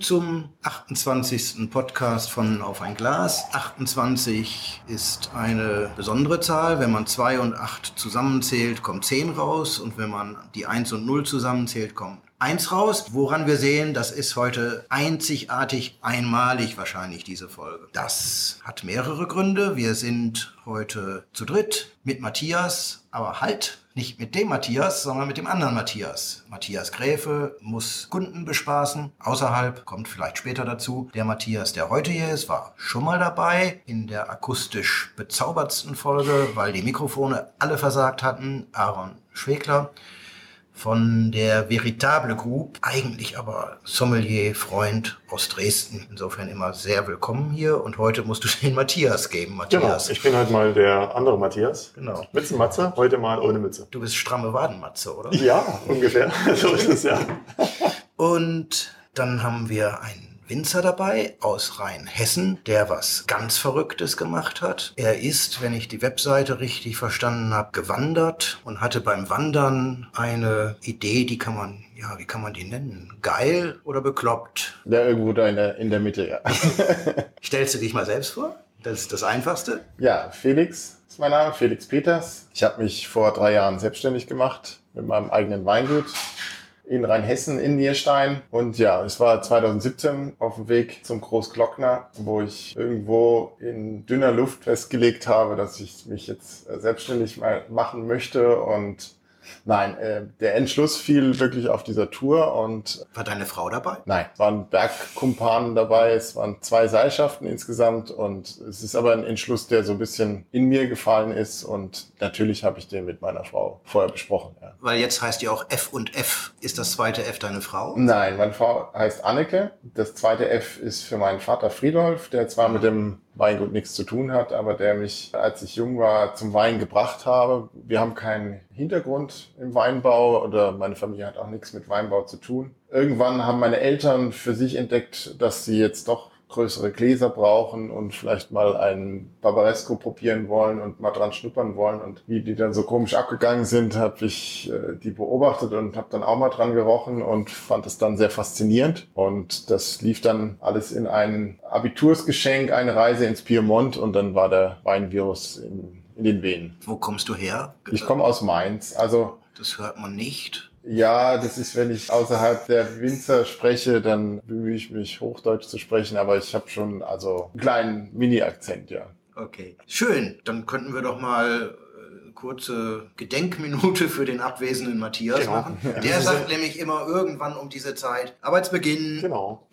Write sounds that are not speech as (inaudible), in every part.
Zum 28. Podcast von Auf ein Glas. 28 ist eine besondere Zahl. Wenn man 2 und 8 zusammenzählt, kommt 10 raus. Und wenn man die 1 und 0 zusammenzählt, kommt 1 raus. Woran wir sehen, das ist heute einzigartig, einmalig wahrscheinlich diese Folge. Das hat mehrere Gründe. Wir sind heute zu dritt mit Matthias, aber halt nicht mit dem Matthias, sondern mit dem anderen Matthias. Matthias Gräfe muss Kunden bespaßen. Außerhalb kommt vielleicht später dazu. Der Matthias, der heute hier ist, war schon mal dabei in der akustisch bezaubertsten Folge, weil die Mikrofone alle versagt hatten. Aaron Schwegler von der Veritable Group, eigentlich aber Sommelier, Freund aus Dresden. Insofern immer sehr willkommen hier und heute musst du (laughs) den Matthias geben, Matthias. Genau, ich bin halt mal der andere Matthias. Genau. Mützenmatze, heute mal ohne Mütze. Du bist stramme Wadenmatze, oder? Ja, ungefähr. (laughs) so ist es ja. Und dann haben wir einen Winzer dabei aus Rheinhessen, der was ganz Verrücktes gemacht hat. Er ist, wenn ich die Webseite richtig verstanden habe, gewandert und hatte beim Wandern eine Idee, die kann man, ja, wie kann man die nennen? Geil oder bekloppt? Ja, irgendwo da in der, in der Mitte, ja. (laughs) Stellst du dich mal selbst vor? Das ist das Einfachste. Ja, Felix ist mein Name, Felix Peters. Ich habe mich vor drei Jahren selbstständig gemacht mit meinem eigenen Weingut in Rheinhessen in Nierstein. Und ja, es war 2017 auf dem Weg zum Großglockner, wo ich irgendwo in dünner Luft festgelegt habe, dass ich mich jetzt selbstständig mal machen möchte und Nein, äh, der Entschluss fiel wirklich auf dieser Tour und. War deine Frau dabei? Nein, es waren Bergkumpanen dabei, es waren zwei Seilschaften insgesamt und es ist aber ein Entschluss, der so ein bisschen in mir gefallen ist und natürlich habe ich den mit meiner Frau vorher besprochen. Ja. Weil jetzt heißt ja auch F und F. Ist das zweite F deine Frau? Nein, meine Frau heißt Anneke. Das zweite F ist für meinen Vater Friedolf, der zwar mit dem Weingut nichts zu tun hat, aber der mich, als ich jung war, zum Wein gebracht habe. Wir haben keinen Hintergrund im Weinbau oder meine Familie hat auch nichts mit Weinbau zu tun. Irgendwann haben meine Eltern für sich entdeckt, dass sie jetzt doch größere Gläser brauchen und vielleicht mal einen Barbaresco probieren wollen und mal dran schnuppern wollen. Und wie die dann so komisch abgegangen sind, habe ich äh, die beobachtet und habe dann auch mal dran gerochen und fand es dann sehr faszinierend. Und das lief dann alles in ein Abitursgeschenk, eine Reise ins Piemont und dann war der Weinvirus in, in den Venen. Wo kommst du her? Ich komme aus Mainz. Also das hört man nicht. Ja, das ist, wenn ich außerhalb der Winzer spreche, dann bemühe ich mich, Hochdeutsch zu sprechen, aber ich habe schon also einen kleinen Mini-Akzent, ja. Okay, schön. Dann könnten wir doch mal äh, kurze Gedenkminute für den abwesenden Matthias Genau. machen. Der sagt nämlich immer irgendwann um diese Zeit Arbeitsbeginn Genau.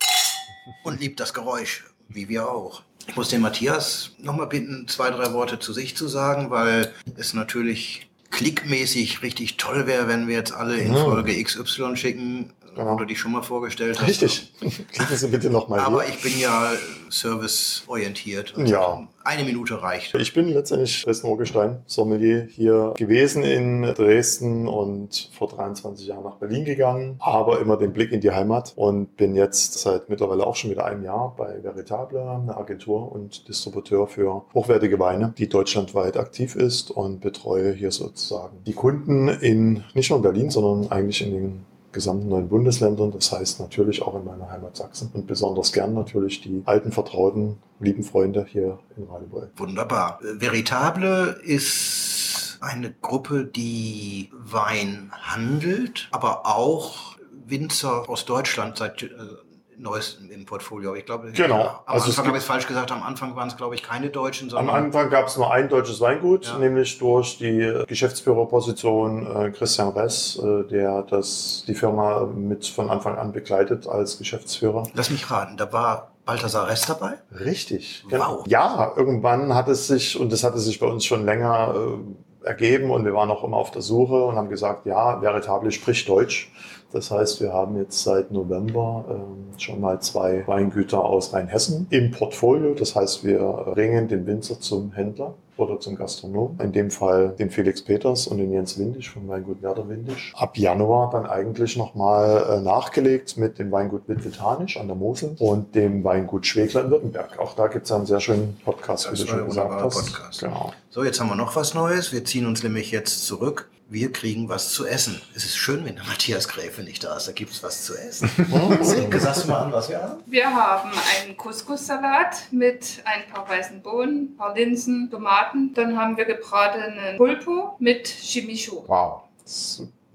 und liebt das Geräusch, wie wir auch. Ich muss den Matthias nochmal bitten, zwei, drei Worte zu sich zu sagen, weil es natürlich klickmäßig richtig toll wäre, wenn wir jetzt alle in. Folge XY schicken, Genau. wo du dich schon mal vorgestellt hast. Richtig. (laughs) Klicken Sie bitte nochmal Aber hier. ich bin ja serviceorientiert. Ja. Eine Minute reicht. Ich bin letztendlich Dresden Urgestein, Sommelier hier gewesen in Dresden und vor 23 Jahren nach Berlin gegangen, aber immer den Blick in die Heimat und bin jetzt seit mittlerweile auch schon wieder einem Jahr bei Veritable, eine Agentur und Distributeur für hochwertige Weine, die deutschlandweit aktiv ist und betreue hier sozusagen die Kunden in nicht nur in Berlin, sondern eigentlich in den gesamten neuen Bundesländern. Das heißt natürlich auch in meiner Heimat Sachsen und besonders gern natürlich die alten Vertrauten, lieben Freunde hier in Radebeul. Wunderbar. Äh, Veritable ist eine Gruppe, die Wein handelt, aber auch Winzer aus Deutschland seit neuestem im Portfolio. Ich glaube, Genau. Ja, am Also Anfang habe ich es falsch gesagt. Am Anfang waren es, glaube ich, keine Deutschen, Am sondern Anfang gab es nur ein deutsches Weingut, Ja. nämlich durch die Geschäftsführerposition äh, Christian Ress, äh, der das, die Firma mit von Anfang an begleitet als Geschäftsführer. lass mich raten, da war Balthasar Rest dabei. Richtig. Wow. Ja, irgendwann hat es sich, und das hatte sich bei uns schon länger äh, ergeben und wir waren auch immer auf der Suche und haben gesagt, ja, Veritable spricht Deutsch. Das heißt, wir haben jetzt seit November ähm, schon mal zwei Weingüter aus Rheinhessen im Portfolio. Das heißt, wir bringen den Winzer zum Händler oder zum Gastronom. In dem Fall den Felix Peters und den Jens Windisch vom Weingut Werder Windisch. Ab Januar dann eigentlich nochmal äh, nachgelegt mit dem Weingut Witwitanisch an der Mosel und dem Weingut Schwegler in Württemberg. Auch da gibt es einen sehr schönen Podcast, Das wie du schon gesagt hast. Podcast. Genau. So, jetzt haben wir noch was Neues. Wir ziehen uns nämlich jetzt zurück. Wir kriegen was zu essen. Es ist schön, wenn der (laughs) Matthias Gräfe nicht da ist. Da gibt es was zu essen. (laughs) Silke, sagst du mal an, was wir haben? Wir haben einen Couscous-Salat mit ein paar weißen Bohnen, ein paar Linsen, Tomaten. Dann haben wir gebratenen Pulpo mit Chimichurri. Wow.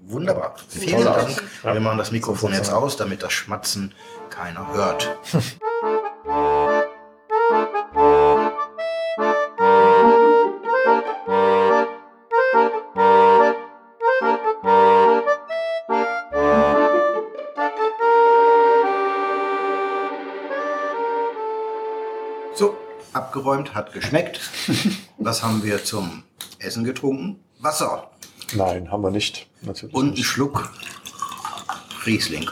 Wunderbar. Vielen. Dank. Wir machen das Mikrofon jetzt aus, damit das Schmatzen keiner hört. (laughs) abgeräumt, hat geschmeckt. (laughs) Was haben wir zum Essen getrunken? Wasser Nein, haben wir nicht. Natürlich und einen. Schluck Riesling.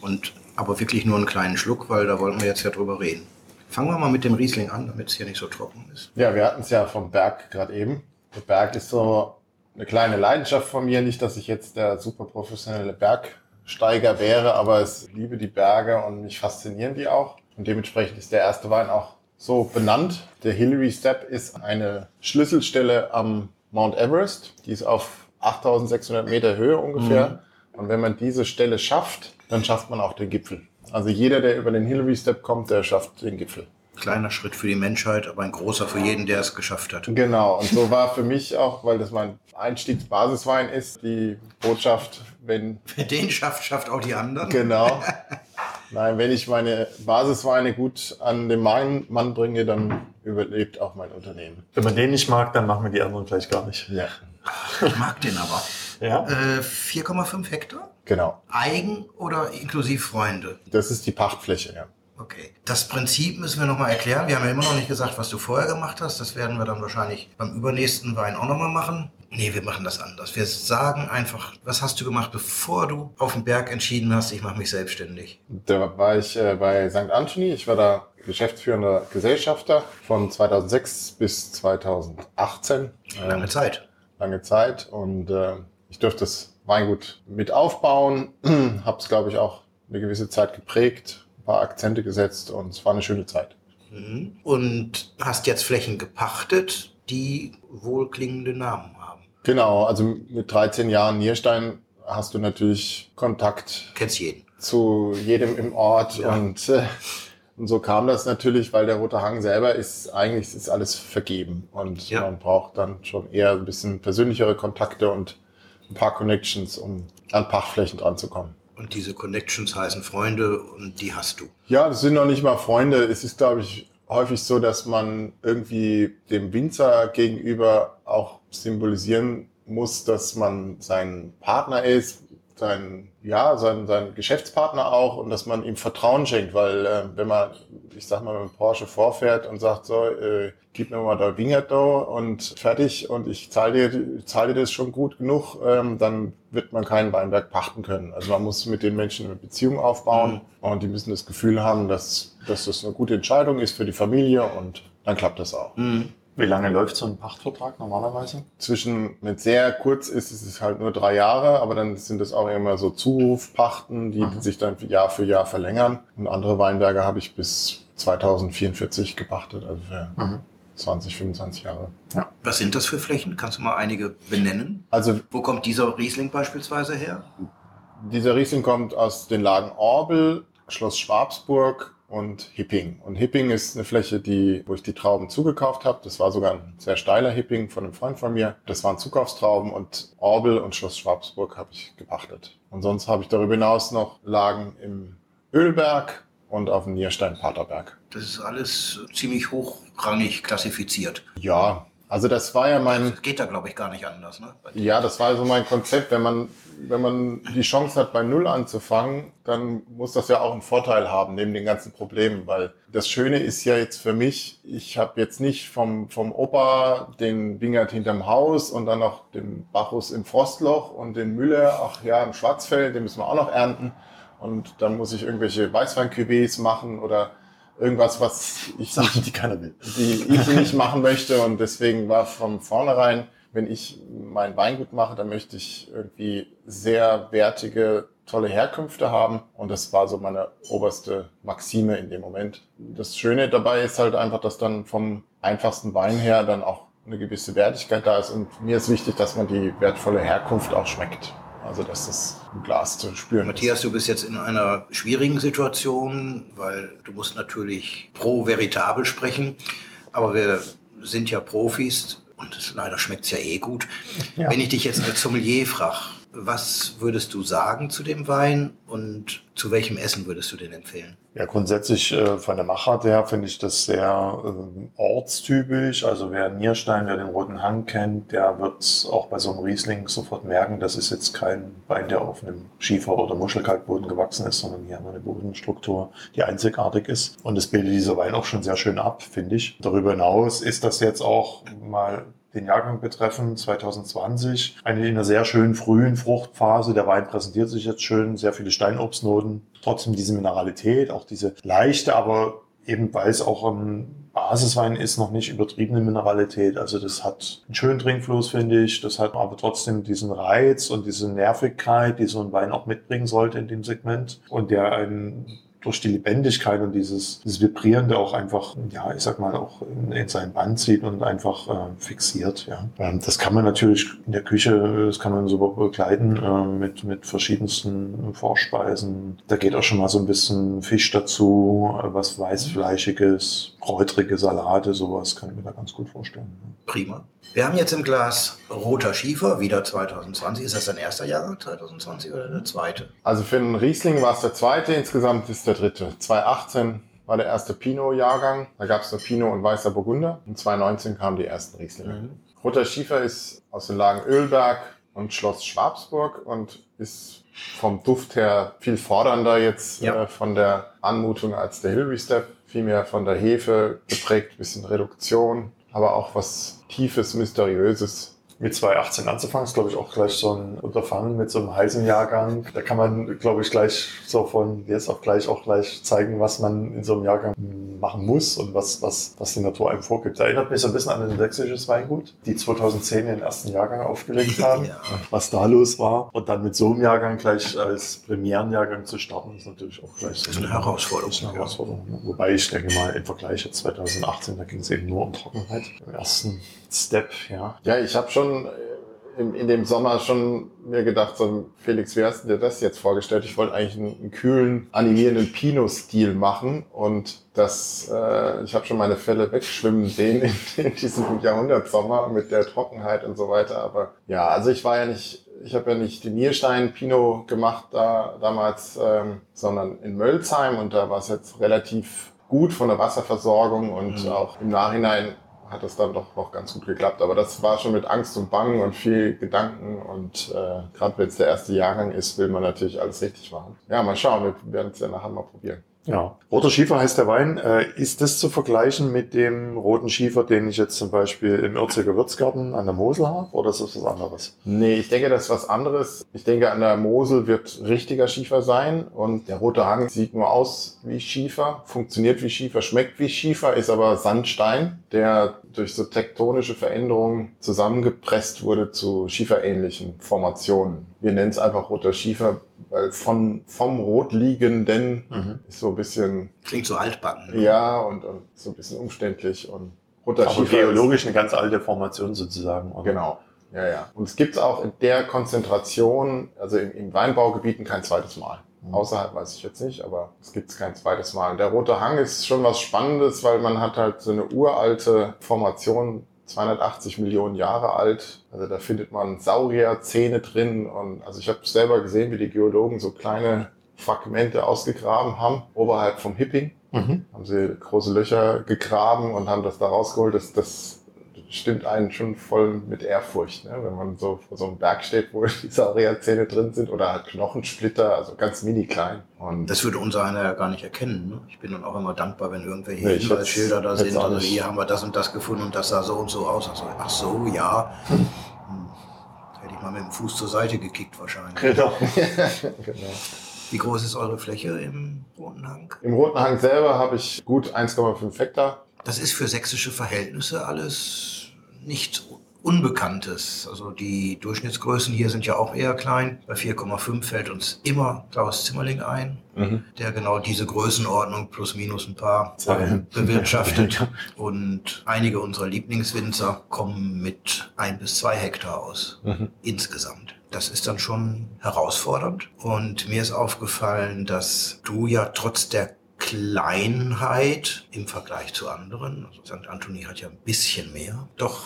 Und aber wirklich nur einen kleinen Schluck, weil da wollten wir jetzt ja drüber reden. Fangen wir mal mit dem Riesling an, damit es hier nicht so trocken ist. Ja, wir hatten es ja vom Berg gerade eben. Der Berg ist so eine kleine Leidenschaft von mir. Nicht, dass ich jetzt der super professionelle Bergsteiger wäre, aber ich liebe die Berge und mich faszinieren die auch. Und dementsprechend ist der erste Wein auch so benannt. Der Hillary Step ist eine Schlüsselstelle am Mount Everest. Die ist auf 8600 Meter Höhe ungefähr. Und wenn man diese Stelle schafft, dann schafft man auch den Gipfel. Also jeder, der über den Hillary Step kommt, der schafft den Gipfel. Kleiner Schritt für die Menschheit, aber ein großer für jeden, der es geschafft hat. Genau, und so war für mich auch, weil das mein Einstiegsbasiswein ist, die Botschaft, wenn, Wer den schafft, schafft auch die anderen. genau, (laughs) nein, wenn ich meine Basisweine gut an den Mann, bringe, dann überlebt auch mein Unternehmen. Wenn man den nicht mag, dann machen wir die anderen vielleicht gar nicht. Ja, Ich mag den aber. Ja? Äh, 4,5 Hektar? genau. Eigen oder inklusiv Freunde? Das ist die Pachtfläche, ja. Okay. Das Prinzip müssen wir nochmal erklären. Wir haben ja immer noch nicht gesagt, was du vorher gemacht hast. Das werden wir dann wahrscheinlich beim übernächsten Wein auch nochmal machen. Nee, wir machen das anders. Wir sagen einfach, was hast du gemacht, bevor du auf dem Berg entschieden hast, ich mache mich selbstständig. Da war ich äh, bei St. Anthony. Ich war da geschäftsführender Gesellschafter von 2006 bis 2018. Lange Ähm, Zeit. lange Zeit und äh, ich durfte das Weingut mit aufbauen, (clears throat) habe es, glaube ich, auch eine gewisse Zeit geprägt, ein paar Akzente gesetzt und es war eine schöne Zeit. Mhm. Und hast jetzt Flächen gepachtet, die wohlklingende Namen haben. Genau, also mit 13 Jahren Nierstein hast du natürlich Kontakt Kennst jeden. zu jedem im Ort Ja. und, äh, und so kam das natürlich, weil der Rote Hang selber ist, eigentlich ist alles vergeben und Ja. man braucht dann schon eher ein bisschen persönlichere Kontakte und ein paar Connections, um an Pachtflächen dran zu kommen. Und diese Connections heißen Freunde und die hast du. Ja, das sind noch nicht mal Freunde. Es ist, glaube ich, häufig so, dass man irgendwie dem Winzer gegenüber auch symbolisieren muss, dass man sein Partner ist, sein, ja, sein, sein Geschäftspartner auch und dass man ihm Vertrauen schenkt, weil äh, wenn man, ich sag mal, mit Porsche vorfährt und sagt so, äh, gib mir mal da Wingert und fertig und ich zahle dir, zahle dir das schon gut genug, ähm, dann wird man keinen Weinberg pachten können. Also man muss mit den Menschen eine Beziehung aufbauen und die müssen das Gefühl haben, dass, dass das eine gute Entscheidung ist für die Familie und dann klappt das auch. Wie lange läuft so ein Pachtvertrag normalerweise? Zwischen, es sehr kurz ist, ist es halt nur drei Jahre, aber dann sind es auch immer so Zurufpachten, die Mhm. sich dann Jahr für Jahr verlängern. Und andere Weinberge habe ich bis 2044 gepachtet, also für Mhm. 20, 25 Jahre. Was sind das für Flächen? Kannst du mal einige benennen? Also Wo kommt dieser Riesling beispielsweise her? dieser Riesling kommt aus den Lagen Orbel, Schloss Schwabsburg und Hipping. Und Hipping ist eine Fläche, die, wo ich die Trauben zugekauft habe. Das war sogar ein sehr steiler Hipping von einem Freund von mir. Das waren Zukaufstrauben und Orbel und Schloss Schwabsburg habe ich gepachtet. Und sonst habe ich darüber hinaus noch Lagen im Ölberg und auf dem Nierstein-Paterberg. Das ist alles ziemlich hochrangig klassifiziert. Ja, also das war ja mein, Das geht da, glaube ich, gar nicht anders. Ne? Ja, das war so mein Konzept. Wenn man, wenn man die Chance hat, bei Null anzufangen, dann muss das ja auch einen Vorteil haben, neben den ganzen Problemen. Weil das Schöne ist ja jetzt für mich, ich habe jetzt nicht vom, vom Opa den Wingert hinterm Haus und dann noch den Bacchus im Frostloch und den Müller, ach ja, im Schwarzfeld, den müssen wir auch noch ernten. Und dann muss ich irgendwelche Weißwein-Cuvées machen oder irgendwas, was ich Sachen, die keiner will. die ich nicht machen möchte. Und deswegen war von vornherein, wenn ich mein Weingut mache, dann möchte ich irgendwie sehr wertige, tolle Herkünfte haben. Und das war so meine oberste Maxime in dem Moment. Das Schöne dabei ist halt einfach, dass dann vom einfachsten Wein her dann auch eine gewisse Wertigkeit da ist. Und mir ist wichtig, dass man die wertvolle Herkunft auch schmeckt. Also, dass das im Glas zu spüren Matthias, ist. du bist jetzt in einer schwierigen Situation, weil du musst natürlich pro veritabel sprechen, aber wir sind ja Profis und es, leider schmeckt es ja eh gut. Ja. Wenn ich dich jetzt als Sommelier frage, was würdest du sagen zu dem Wein und zu welchem Essen würdest du den empfehlen? Ja, grundsätzlich äh, von der Machart her finde ich das sehr ähm, ortstypisch. Also wer Nierstein, wer den Roten Hang kennt, der wird auch bei so einem Riesling sofort merken, das ist jetzt kein Wein, der auf einem Schiefer- oder Muschelkalkboden gewachsen ist, sondern hier haben wir eine Bodenstruktur, die einzigartig ist. Und das bildet dieser Wein auch schon sehr schön ab, finde ich. Darüber hinaus ist das jetzt auch mal den Jahrgang betreffen, 2020. Eine in einer sehr schönen frühen Fruchtphase. Der Wein präsentiert sich jetzt schön, sehr viele Steinobstnoten. Trotzdem diese Mineralität, auch diese leichte, aber eben weil es auch ein Basiswein ist, noch nicht übertriebene Mineralität. Also das hat einen schönen Trinkfluss, finde ich. Das hat aber trotzdem diesen Reiz und diese Nervigkeit, die so ein Wein auch mitbringen sollte in dem Segment und der einen durch die Lebendigkeit und dieses, dieses Vibrierende auch einfach, ja, ich sag mal, auch in, in sein Band zieht und einfach äh, fixiert. Ja. Ähm, das kann man natürlich in der Küche, das kann man super begleiten äh, mit, mit verschiedensten Vorspeisen. Da geht auch schon mal so ein bisschen Fisch dazu, äh, was weißfleischiges, kräutrige Salate, sowas kann ich mir da ganz gut vorstellen. Prima. Wir haben jetzt im Glas Roter Schiefer, wieder 2020. Ist das dein erster Jahrgang 2020 oder der zweite? Also für einen Riesling war es der zweite, insgesamt ist der dritte. 2018 war der erste Pinot-Jahrgang. Da gab es nur Pinot und Weißer Burgunder. Und 2019 kamen die ersten Rieslinge. Mhm. Roter Schiefer ist aus den Lagen Ölberg und Schloss Schwabsburg und ist vom Duft her viel fordernder jetzt Ja. äh, von der Anmutung als der Hilary Step. Vielmehr von der Hefe geprägt, bisschen Reduktion, aber auch was Tiefes, Mysteriöses. Mit 2018 anzufangen, ist, glaube ich, auch gleich so ein Unterfangen mit so einem heißen Jahrgang. Da kann man, glaube ich, gleich so von jetzt auf gleich auch gleich zeigen, was man in so einem Jahrgang machen muss und was, was, was die Natur einem vorgibt. Erinnert mich so ein bisschen an ein sächsisches Weingut, die 2010 den ersten Jahrgang aufgelegt (laughs) haben, Ja. was da los war. Und dann mit so einem Jahrgang gleich als Premierenjahrgang zu starten, ist natürlich auch gleich so Das eine Herausforderung, Das eine ja. Herausforderung. ne? Wobei ich denke mal, im Vergleich jetzt 2018, da ging es eben nur um Trockenheit. Im ersten Step, ja. Ja, ich habe schon äh, im, in dem Sommer schon mir gedacht, so Felix, wie hast du dir das jetzt vorgestellt? Ich wollte eigentlich einen, einen kühlen, animierenden Pinot-Stil machen und das, äh, ich habe schon meine Fälle wegschwimmen sehen in, (laughs) in diesem Jahrhundertsommer mit der Trockenheit und so weiter. Aber ja, also ich war ja nicht, ich habe ja nicht den Nierstein Pinot gemacht da damals, ähm, sondern in Mölzheim und da war es jetzt relativ gut von der Wasserversorgung und Mhm. auch im Nachhinein hat das dann doch noch ganz gut geklappt. Aber das war schon mit Angst und Bangen und viel Gedanken. Und äh, gerade wenn es der erste Jahrgang ist, will man natürlich alles richtig machen. Ja, mal schauen. Wir werden es ja nachher mal probieren. Ja, roter Schiefer heißt der Wein. Äh, ist das zu vergleichen mit dem roten Schiefer, den ich jetzt zum Beispiel im Irziger Wirtsgarten an der Mosel habe? Oder ist das was anderes? Nee, ich denke, das ist was anderes. Ich denke, an der Mosel wird richtiger Schiefer sein. Und der rote Hang sieht nur aus wie Schiefer, funktioniert wie Schiefer, schmeckt wie Schiefer, ist aber Sandstein, der durch so tektonische Veränderungen zusammengepresst wurde zu schieferähnlichen Formationen. Wir nennen es einfach roter Schiefer, weil von, vom Rotliegenden Mhm. ist so ein bisschen, Klingt so altbacken. ne? ja, und, und so ein bisschen umständlich und roter Aber Schiefer ist- geologisch eine ganz alte Formation sozusagen. oder? Genau. Ja, ja. Und es gibt auch in der Konzentration, also in, in Weinbaugebieten kein zweites Mal. Mhm. Außerhalb weiß ich jetzt nicht, aber es gibt kein zweites Mal. Und der Rote Hang ist schon was Spannendes, weil man hat halt so eine uralte Formation, 280 Millionen Jahre alt. Also da findet man Saurierzähne drin. Und also ich habe selber gesehen, wie die Geologen so kleine Fragmente ausgegraben haben, oberhalb vom Hipping Mhm. haben sie große Löcher gegraben und haben das da rausgeholt. Das, das stimmt einen schon voll mit Ehrfurcht, ne? wenn man so vor so einem Berg steht, wo (laughs) die Saurierzähne drin sind oder halt Knochensplitter, also ganz mini klein. Und Das würde unser einer ja gar nicht erkennen. Ne? Ich bin dann auch immer dankbar, wenn irgendwelche Nee, Hinweisschilder da sind. Also hier haben wir das und das gefunden und das sah so und so aus. Also, ach so, ja. Hm. Hätte ich mal mit dem Fuß zur Seite gekickt wahrscheinlich. Genau. (laughs) (laughs) genau. Wie groß ist eure Fläche im Roten Hang? Im Roten Hang selber habe ich gut 1,5 Hektar. Das ist für sächsische Verhältnisse alles nicht Unbekanntes. Also die Durchschnittsgrößen hier sind ja auch eher klein. Bei 4,5 fällt uns immer Klaus Zimmerling ein, Mhm. der genau diese Größenordnung plus minus ein paar Zahlen. bewirtschaftet. (laughs) Und einige unserer Lieblingswinzer kommen mit ein bis zwei Hektar aus. Mhm. insgesamt. Das ist dann schon herausfordernd. Und mir ist aufgefallen, dass du ja trotz der Kleinheit im Vergleich zu anderen, also St. Anthony hat ja ein bisschen mehr, doch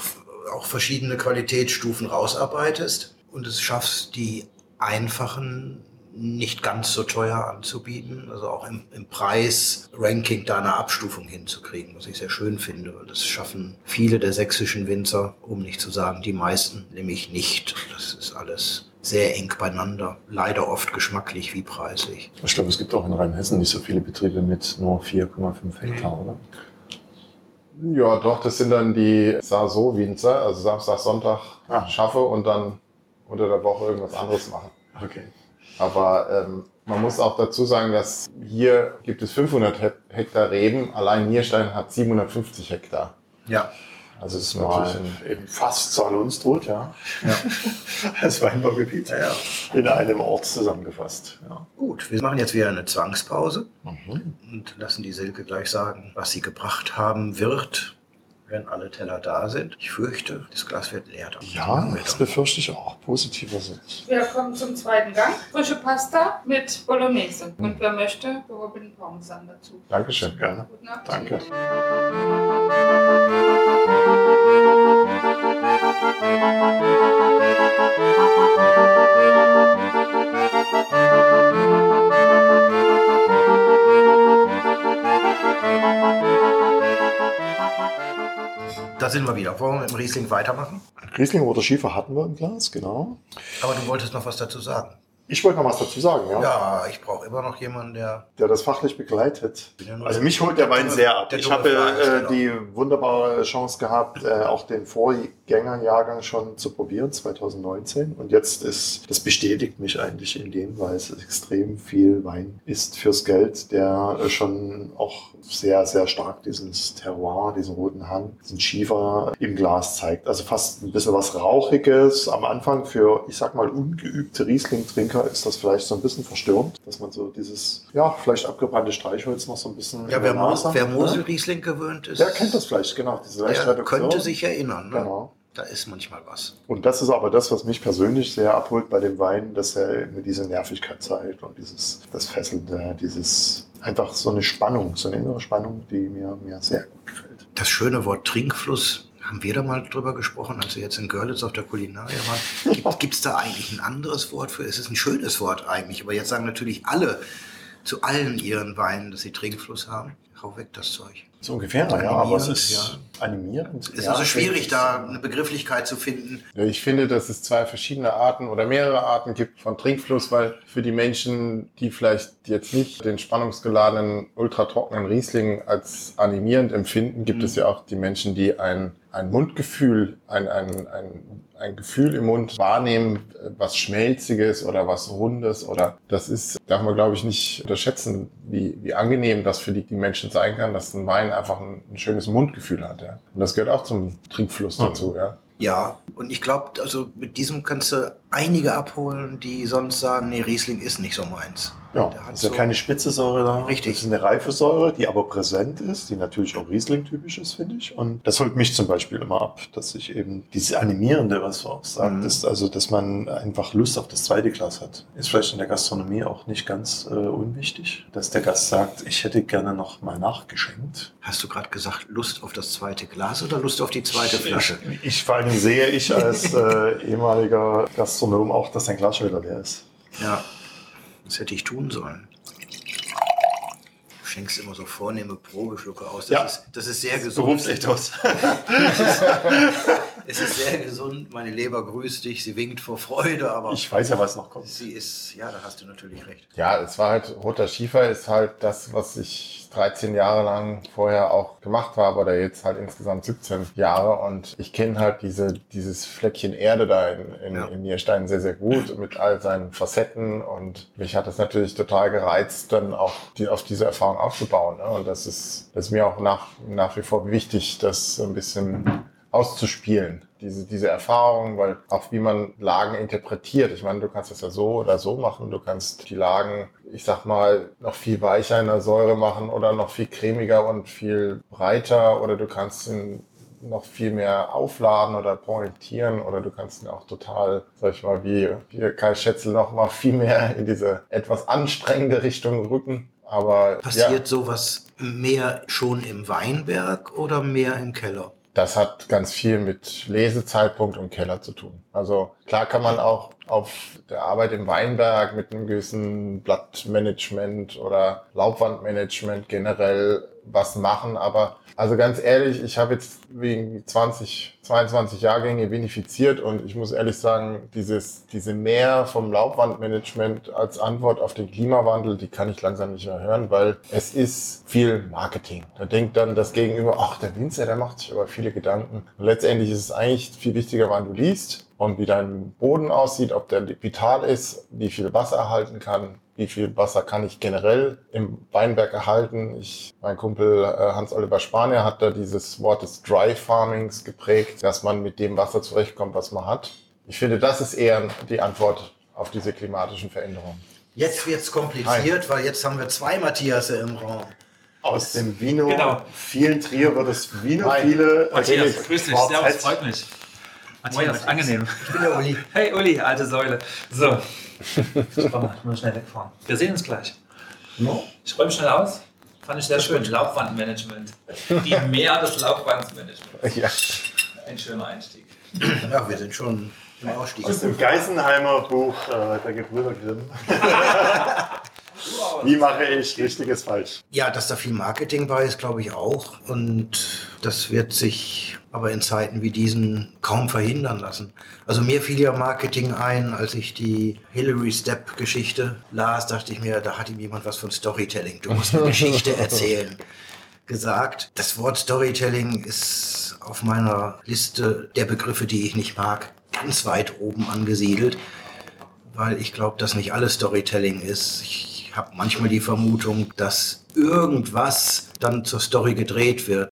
auch verschiedene Qualitätsstufen rausarbeitest und es schaffst, die einfachen nicht ganz so teuer anzubieten, also auch im, im Preis-Ranking da eine Abstufung hinzukriegen, was ich sehr schön finde. Das schaffen viele der sächsischen Winzer, um nicht zu sagen die meisten, nämlich nicht. Das ist alles sehr eng beieinander, leider oft geschmacklich wie preislich. Ich glaube, es gibt auch in Rheinhessen nicht so viele Betriebe mit nur 4,5 Hektar, oder? Ja, doch, das sind dann die Saso-Winzer, also Samstag, Sonntag Ah. schaffe und dann unter der Woche irgendwas anderes machen. Okay. Aber ähm, man muss auch dazu sagen, dass hier gibt es 500 He- Hektar Reben, allein Nierstein hat 750 Hektar. Ja, Also das ist mal eben fast tot, ja. ja. (laughs) Das Weinbaugebiet ja, ja. in einem Ort zusammengefasst. Ja. Gut, wir machen jetzt wieder eine Zwangspause Mhm. und lassen die Silke gleich sagen, was sie gebracht haben wird, wenn alle Teller da sind. Ich fürchte, das Glas wird leer. dann. Ja, das befürchte ich auch. Positiver Sitz. Wir kommen zum zweiten Gang. Frische Pasta mit Bolognese. Und wer möchte, gehobenen Parmesan dazu. Dankeschön. Gerne. Guten Appetit. Danke. Da sind wir wieder. Wollen wir mit dem Riesling weitermachen? Riesling oder Schiefer hatten wir im Glas, genau. Aber du wolltest noch was dazu sagen. Ich wollte noch was dazu sagen, ja. Ja, ich brauche immer noch jemanden, der. Der das fachlich begleitet. Ja Also mich holt der Wein sehr ab. Ich habe äh, genau. die wunderbare Chance gehabt, äh, auch den Vorgängerjahrgang schon zu probieren, 2019. Und jetzt ist, das bestätigt mich eigentlich in dem, weil es extrem viel Wein ist fürs Geld, der schon auch sehr, sehr stark dieses Terroir, diesen roten Hang, diesen Schiefer im Glas zeigt. Also fast ein bisschen was Rauchiges. Am Anfang für, ich sag mal, ungeübte Riesling-Trinker ist das vielleicht so ein bisschen verstörend, dass man so dieses, ja, vielleicht abgebrannte Streichholz noch so ein bisschen Ja, wer, der Mo Nase hat, wer ne? Mosel-Riesling gewöhnt ist, Der kennt das vielleicht, genau. Diese der könnte sich erinnern. Ne? Genau. Da ist manchmal was. Und das ist aber das, was mich persönlich sehr abholt bei dem Wein, dass er mir diese Nervigkeit zeigt und dieses, das Fesselnde, dieses, einfach so eine Spannung, so eine innere Spannung, die mir, mir sehr gut gefällt. Das schöne Wort Trinkfluss, haben wir da mal drüber gesprochen, als wir jetzt in Görlitz auf der Kulinaria waren? Gibt (laughs) es da eigentlich ein anderes Wort für? Es ist ein schönes Wort eigentlich, aber jetzt sagen natürlich alle zu allen ihren Weinen, dass sie Trinkfluss haben. Hau weg das Zeug. So ungefähr, ja, aber es ist animierend. Es ist ja, also schwierig, da eine Begrifflichkeit zu finden. Ja, Ich finde, dass es zwei verschiedene Arten oder mehrere Arten gibt von Trinkfluss, weil für die Menschen, die vielleicht jetzt nicht den spannungsgeladenen, ultratrockenen Riesling als animierend empfinden, gibt Mhm. es ja auch die Menschen, die ein, ein Mundgefühl, ein, ein, ein, ein Gefühl im Mund wahrnehmen, was Schmelziges oder was Rundes oder das ist, darf man glaube ich nicht unterschätzen, wie, wie angenehm das für die, die Menschen sein kann, dass ein Wein einfach ein, ein schönes Mundgefühl hat. Ja. Und das gehört auch zum Trinkfluss Mhm. dazu. Ja. Ja, und ich glaube, also mit diesem kannst du einige abholen, die sonst sagen, nee, Riesling ist nicht so meins. Ja, hat ist ja so- keine spitze Säure da. Richtig. Das ist eine reife Säure, die aber präsent ist, die natürlich auch Riesling-typisch ist, finde ich. Und das holt mich zum Beispiel immer ab, dass ich eben diese animierende, was du auch sagtest, also dass man einfach Lust auf das zweite Glas hat. Ist vielleicht in der Gastronomie auch nicht ganz äh, unwichtig, dass der Gast sagt, ich hätte gerne noch mal nachgeschenkt. Hast du gerade gesagt, Lust auf das zweite Glas oder Lust auf die zweite Flasche? Ich, ich vor allem sehe ich als äh, ehemaliger Gastronom auch, dass dein Glas schon wieder leer ist. Ja, das hätte ich tun sollen. Du schenkst immer so vornehme Probeschlucke aus. Das, Ja. ist, das ist sehr Du gesund. rufst echt aus. (laughs) Es ist sehr gesund. Meine Leber grüßt dich, sie winkt vor Freude, aber Ich weiß ja, was noch kommt. sie ist, ja, da hast du natürlich recht. Ja, es war halt, roter Schiefer ist halt das, was ich 13 Jahre lang vorher auch gemacht habe oder jetzt halt insgesamt 17 Jahre und ich kenne halt diese, dieses Fleckchen Erde da in, in, Ja. in Nierstein sehr, sehr gut mit all seinen Facetten und mich hat das natürlich total gereizt, dann auch die, auf diese Erfahrung aufzubauen. Ne? Und das ist, das ist mir auch nach, nach wie vor wichtig, das so ein bisschen auszuspielen, diese, diese Erfahrung, weil auch wie man Lagen interpretiert. Ich meine, du kannst das ja so oder so machen. Du kannst die Lagen, ich sag mal, noch viel weicher in der Säure machen oder noch viel cremiger und viel breiter oder du kannst ihn noch viel mehr aufladen oder pointieren oder du kannst ihn auch total, sag ich mal, wie, wie Kai Schätzel noch mal viel mehr in diese etwas anstrengende Richtung rücken. Aber Passiert ja, sowas mehr schon im Weinberg oder mehr im Keller? Das hat ganz viel mit Lesezeitpunkt und Keller zu tun. Also klar kann man auch auf der Arbeit im Weinberg mit einem gewissen Blattmanagement oder Laubwandmanagement generell was machen, aber also ganz ehrlich, ich habe jetzt wegen 20, 22 Jahrgänge vinifiziert und ich muss ehrlich sagen, dieses, diese Mehr vom Laubwandmanagement als Antwort auf den Klimawandel, die kann ich langsam nicht mehr hören, weil es ist viel Marketing. Da denkt dann das Gegenüber, ach, der Winzer, der macht sich aber viele Gedanken. Und letztendlich ist es eigentlich viel wichtiger, wann du liest und wie dein Boden aussieht, ob der vital ist, wie viel Wasser er halten kann, wie viel Wasser kann ich generell im Weinberg erhalten. Ich, mein Kumpel äh, Hans-Oliver Spanier hat da dieses Wort des Dry Farmings geprägt, dass man mit dem Wasser zurechtkommt, was man hat. Ich finde, das ist eher die Antwort auf diese klimatischen Veränderungen. Jetzt wird's kompliziert, weil jetzt haben wir zwei Matthias im Raum. Aus dem Vino, Genau. vielen Trio wird es Vino, Hi. viele Matthias, grüß dich. Servus, freut mich. Matthias, angenehm. Ich bin der Uli. (laughs) Hey Uli, alte Säule. So. Warte mal, ich muss schnell wegfahren. Wir sehen uns gleich. Ich räume schnell aus. Fand ich sehr schön. Laubwandmanagement. Die Mehr des Laubwandmanagements. Ja. Ein schöner Einstieg. Ja, wir sind schon im Ausstieg. Aus dem Geisenheimer Buch äh, der Gebrüder Grimm. (laughs) Wie mache ich richtiges falsch? Ja, dass da viel Marketing bei ist, glaube ich auch. Und das wird sich aber in Zeiten wie diesen kaum verhindern lassen. Also mir fiel ja Marketing ein, als ich die Hillary Step Geschichte las, dachte ich mir, da hat ihm jemand was von Storytelling. Du musst eine (laughs) Geschichte erzählen. Gesagt. Das Wort Storytelling ist auf meiner Liste der Begriffe, die ich nicht mag, ganz weit oben angesiedelt weil ich glaube, dass nicht alles Storytelling ist. Ich habe manchmal die Vermutung, dass irgendwas dann zur Story gedreht wird.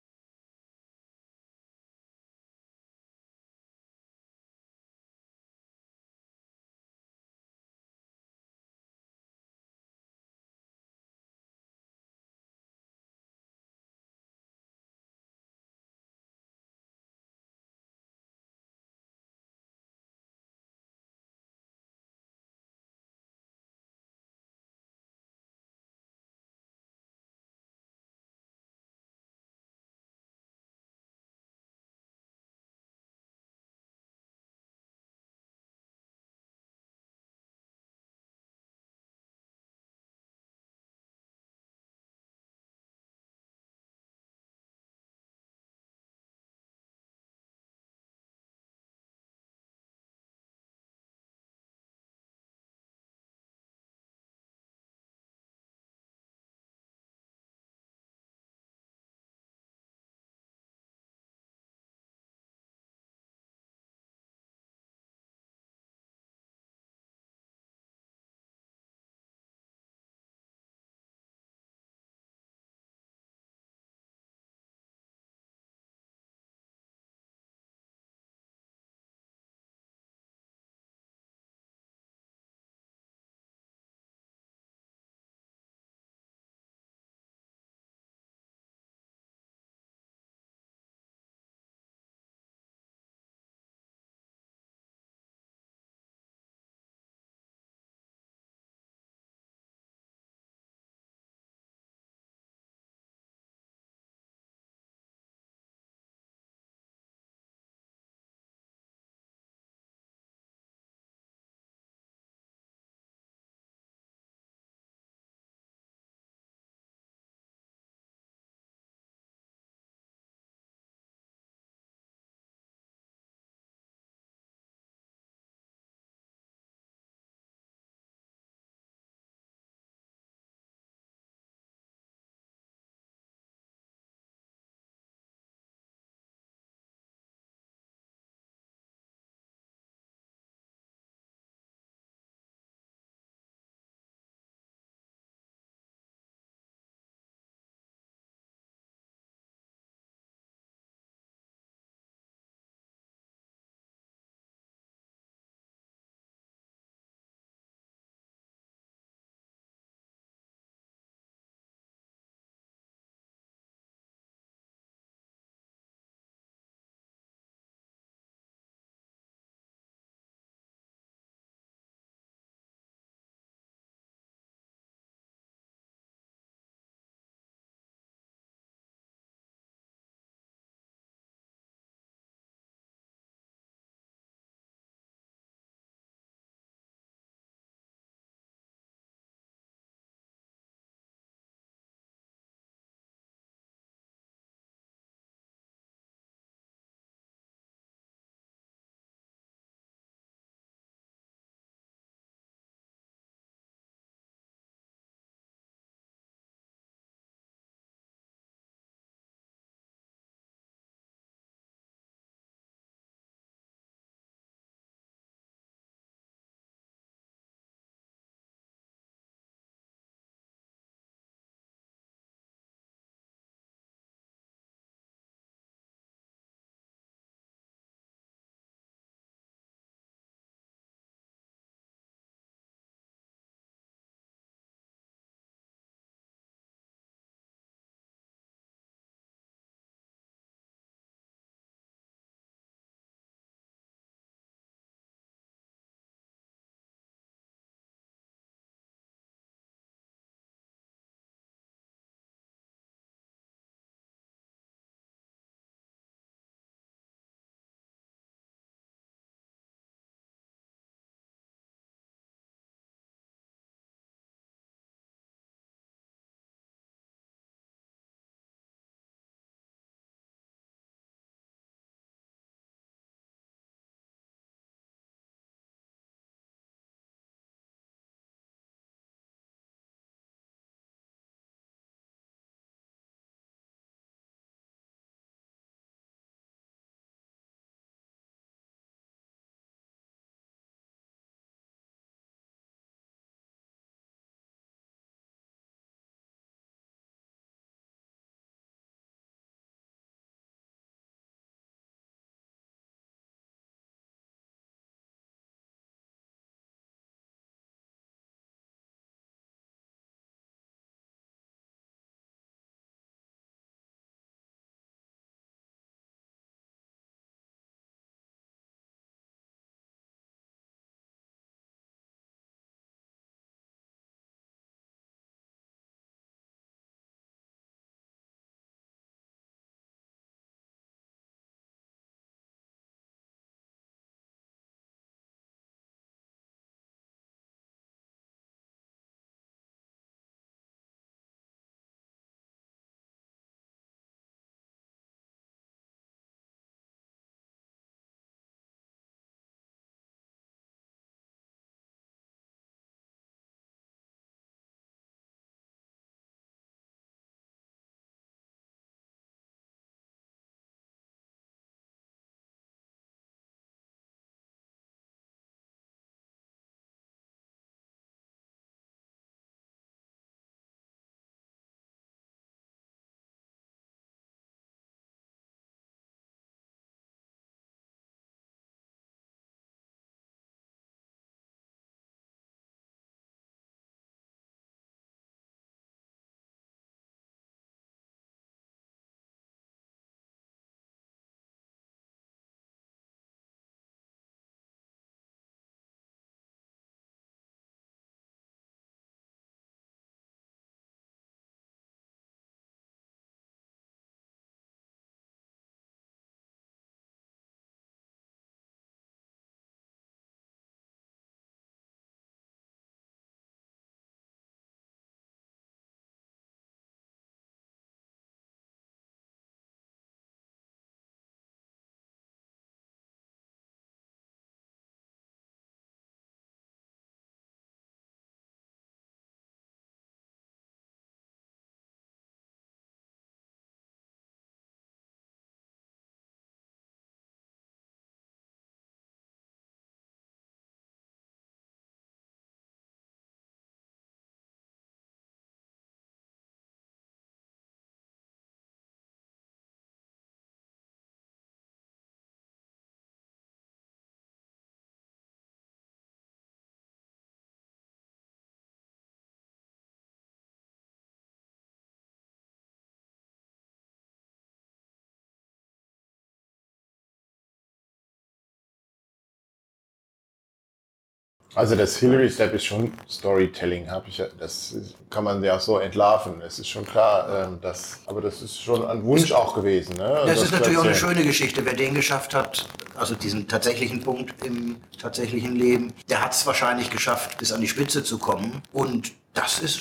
Also das Hillary Step ist schon Storytelling, habe ich ja, das kann man ja auch so entlarven. Es ist schon klar, ähm, dass, aber das ist schon ein Wunsch auch gewesen. Ne? Das, das ist natürlich auch eine schöne Geschichte. Wer den geschafft hat, also diesen tatsächlichen Punkt im tatsächlichen Leben, der hat es wahrscheinlich geschafft, bis an die Spitze zu kommen. Und das ist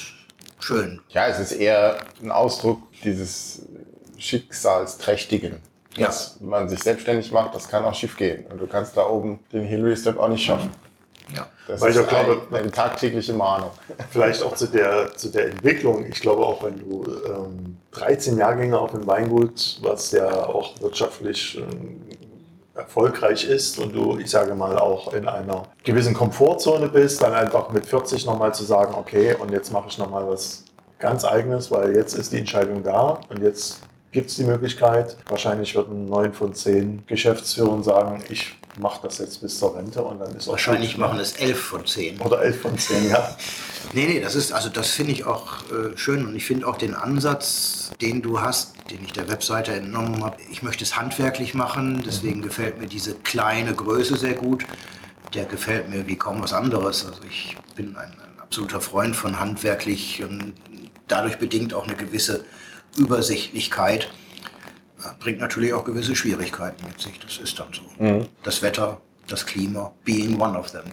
schön. Ja, es ist eher ein Ausdruck dieses Schicksalsträchtigen. Ja. Dass man sich selbstständig macht, das kann auch schief gehen. Und du kannst da oben den Hillary Step auch nicht schaffen. Ja. Das Weil ist ich auch glaube, eine, eine tagtägliche Mahnung. Vielleicht auch zu der, zu der Entwicklung. Ich glaube auch, wenn du ähm, 13 Jahrgänge auf dem Weingut, was ja auch wirtschaftlich ähm, erfolgreich ist und du, ich sage mal, auch in einer gewissen Komfortzone bist, dann einfach mit 40 nochmal zu sagen, okay, und jetzt mache ich nochmal was ganz eigenes, weil jetzt ist die Entscheidung da und jetzt gibt es die Möglichkeit. Wahrscheinlich würden neun von zehn Geschäftsführern sagen, ich mache das jetzt bis zur Rente und dann ist auch Wahrscheinlich machen es elf von zehn. Oder elf von zehn, ja. (laughs) nee, nee, das ist, also das finde ich auch äh, schön und ich finde auch den Ansatz, den du hast, den ich der Webseite entnommen habe, ich möchte es handwerklich machen, deswegen mhm. gefällt mir diese kleine Größe sehr gut. Der gefällt mir wie kaum was anderes. Also ich bin ein, ein absoluter Freund von handwerklich und dadurch bedingt auch eine gewisse Übersichtlichkeit bringt natürlich auch gewisse Schwierigkeiten mit sich. Das ist dann so. Mhm. Das Wetter, das Klima, being one of them.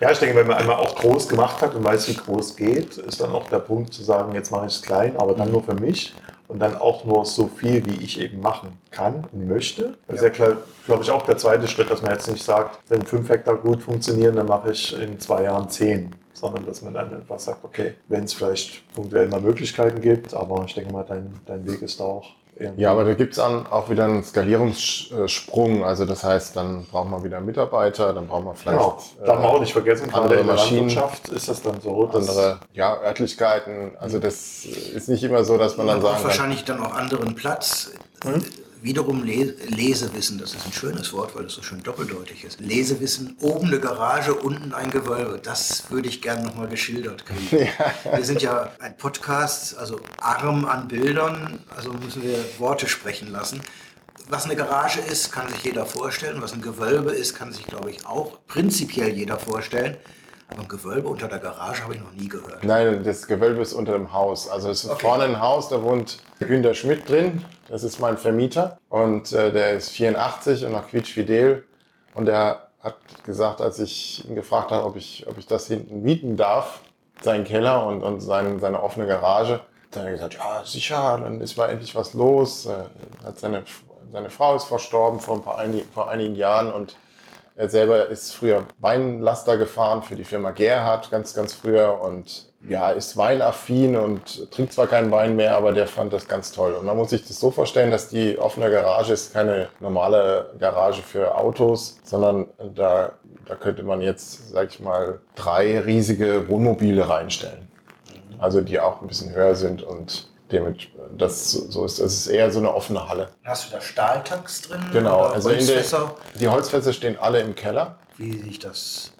Ja, ich denke, wenn man einmal auch groß gemacht hat und weiß, wie groß geht, ist dann auch der Punkt zu sagen, jetzt mache ich es klein, aber dann nur für mich und dann auch nur so viel, wie ich eben machen kann und möchte. Das ja. ist ja, glaube ich, auch der zweite Schritt, dass man jetzt nicht sagt, wenn fünf Hektar gut funktionieren, dann mache ich in zwei Jahren zehn sondern dass man dann einfach sagt, okay, wenn es vielleicht punktuell mal Möglichkeiten gibt, aber ich denke mal, dein, dein Weg ist da auch ja, aber da gibt es auch wieder einen Skalierungssprung. Also das heißt, dann braucht man wieder Mitarbeiter, dann braucht man vielleicht. Genau. Darf man auch nicht vergessen, andere in der Maschinen, ist das dann so. Andere ja, Örtlichkeiten. Also das ist nicht immer so, dass man dann sagen Wahrscheinlich dann auch anderen Platz. Hm? Wiederum Lesewissen, das ist ein schönes Wort, weil es so schön doppeldeutig ist. Lesewissen, oben eine Garage, unten ein Gewölbe. Das würde ich gerne nochmal geschildert kriegen. (laughs) Ja. Wir sind ja ein Podcast, also arm an Bildern, also müssen wir Worte sprechen lassen. Was eine Garage ist, kann sich jeder vorstellen. Was ein Gewölbe ist, kann sich, glaube ich, auch prinzipiell jeder vorstellen. Aber ein Gewölbe unter der Garage habe ich noch nie gehört. Nein, das Gewölbe ist unter dem Haus. Also es ist okay. vorne ein Haus, da wohnt Günter Schmidt drin. Das ist mein Vermieter und äh, der ist 84 und noch quietschfidel. Und der hat gesagt, als ich ihn gefragt habe, ob ich, ob ich das hinten mieten darf, seinen Keller und, und sein, seine offene Garage, dann hat er gesagt, ja sicher, dann ist mal endlich was los. Äh, hat seine, seine Frau ist verstorben vor, ein paar, vor einigen Jahren und er selber ist früher Weinlaster gefahren für die Firma Gerhard, ganz, ganz früher und ja, ist weinaffin und trinkt zwar keinen Wein mehr, aber der fand das ganz toll. Und man muss sich das so vorstellen, dass die offene Garage ist keine normale Garage für Autos, sondern da, da könnte man jetzt, sag ich mal, drei riesige Wohnmobile reinstellen. Also die auch ein bisschen höher sind und das so ist. Es ist eher so eine offene Halle. Hast du da Stahltanks drin? Genau, also Holzfässer? Der, die Holzfässer stehen alle im Keller. Wie sich das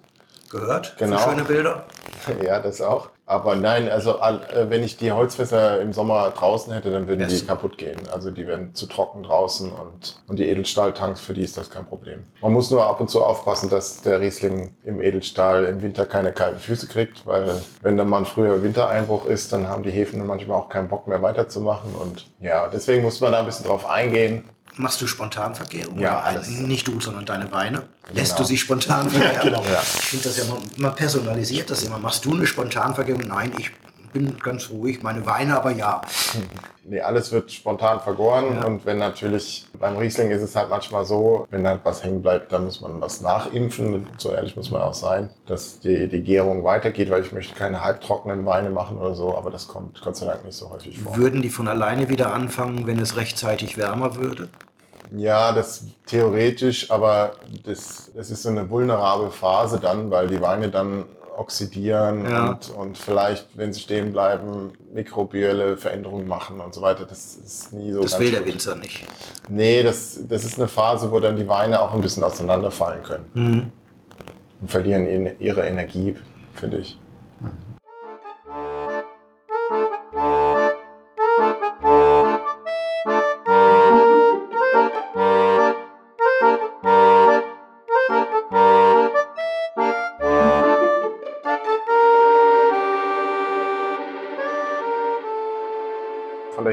gehört? Genau. Für schöne Bilder. (laughs) Ja, das auch. Aber nein, also äh, wenn ich die Holzfässer im Sommer draußen hätte, dann würden yes. die kaputt gehen. Also die werden zu trocken draußen und, und die Edelstahltanks, für die ist das kein Problem. Man muss nur ab und zu aufpassen, dass der Riesling im Edelstahl im Winter keine kalten Füße kriegt, weil wenn dann mal ein früher Wintereinbruch ist, dann haben die Hefen manchmal auch keinen Bock mehr weiterzumachen. Und ja, deswegen muss man da ein bisschen drauf eingehen. Machst du Spontanverkehr? Ja, alles. Nicht du, sondern deine Weine. Lässt genau. du sie spontan (laughs) verkehren? genau, ja. Ich finde das ja, man, man personalisiert das immer. Machst du eine Spontanvergärung? Nein, ich bin ganz ruhig, meine Weine aber ja. (laughs) Nee, alles wird spontan vergoren ja. und wenn natürlich, beim Riesling ist es halt manchmal so, wenn halt was hängen bleibt, dann muss man was nachimpfen, so ehrlich muss man auch sein, dass die, die Gärung weitergeht, weil ich möchte keine halbtrockenen Weine machen oder so, aber das kommt Gott sei Dank nicht so häufig vor. Würden die von alleine wieder anfangen, wenn es rechtzeitig wärmer würde? Ja, das theoretisch, aber das, das ist so eine vulnerable Phase dann, weil die Weine dann oxidieren ja. und, und vielleicht, wenn sie stehen bleiben, mikrobielle Veränderungen machen und so weiter. Das ist nie so. Das will der Winzer nicht. Nee, das, das ist eine Phase, wo dann die Weine auch ein bisschen auseinanderfallen können. Mhm. Und verlieren ihre Energie, finde ich.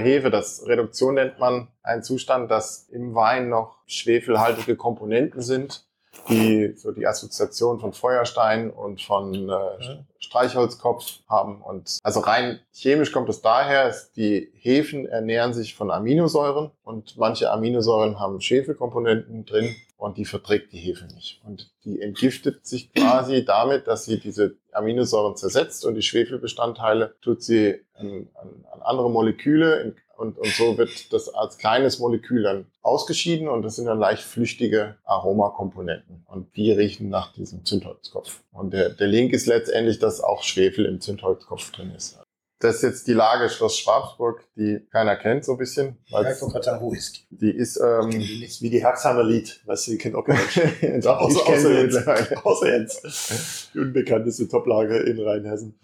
Hefe. Das Reduktion nennt man einen Zustand, dass im Wein noch schwefelhaltige Komponenten sind, die so die Assoziation von Feuerstein und von äh, Streichholzkopf haben. Und also rein chemisch kommt es daher, die Hefen ernähren sich von Aminosäuren und manche Aminosäuren haben Schwefelkomponenten drin und die verträgt die Hefe nicht. Und die entgiftet sich quasi damit, dass sie diese Aminosäuren zersetzt und die Schwefelbestandteile tut sie an, an, an andere Moleküle in, und, und so wird das als kleines Molekül dann ausgeschieden und das sind dann leicht flüchtige Aromakomponenten und die riechen nach diesem Zündholzkopf. Und der, der Link ist letztendlich, dass auch Schwefel im Zündholzkopf drin ist. Das ist jetzt die Lage Schloss Schwabsburg, die keiner kennt so ein bisschen. Ich wollte gerade sagen, wo ist die? Die ist ähm, Die ist wie die Herxheimer Lied, weißt du, die kennt auch keiner. (laughs) außer, außer, mittlerweile. außer Jens. Die unbekannteste Toplage in Rheinhessen.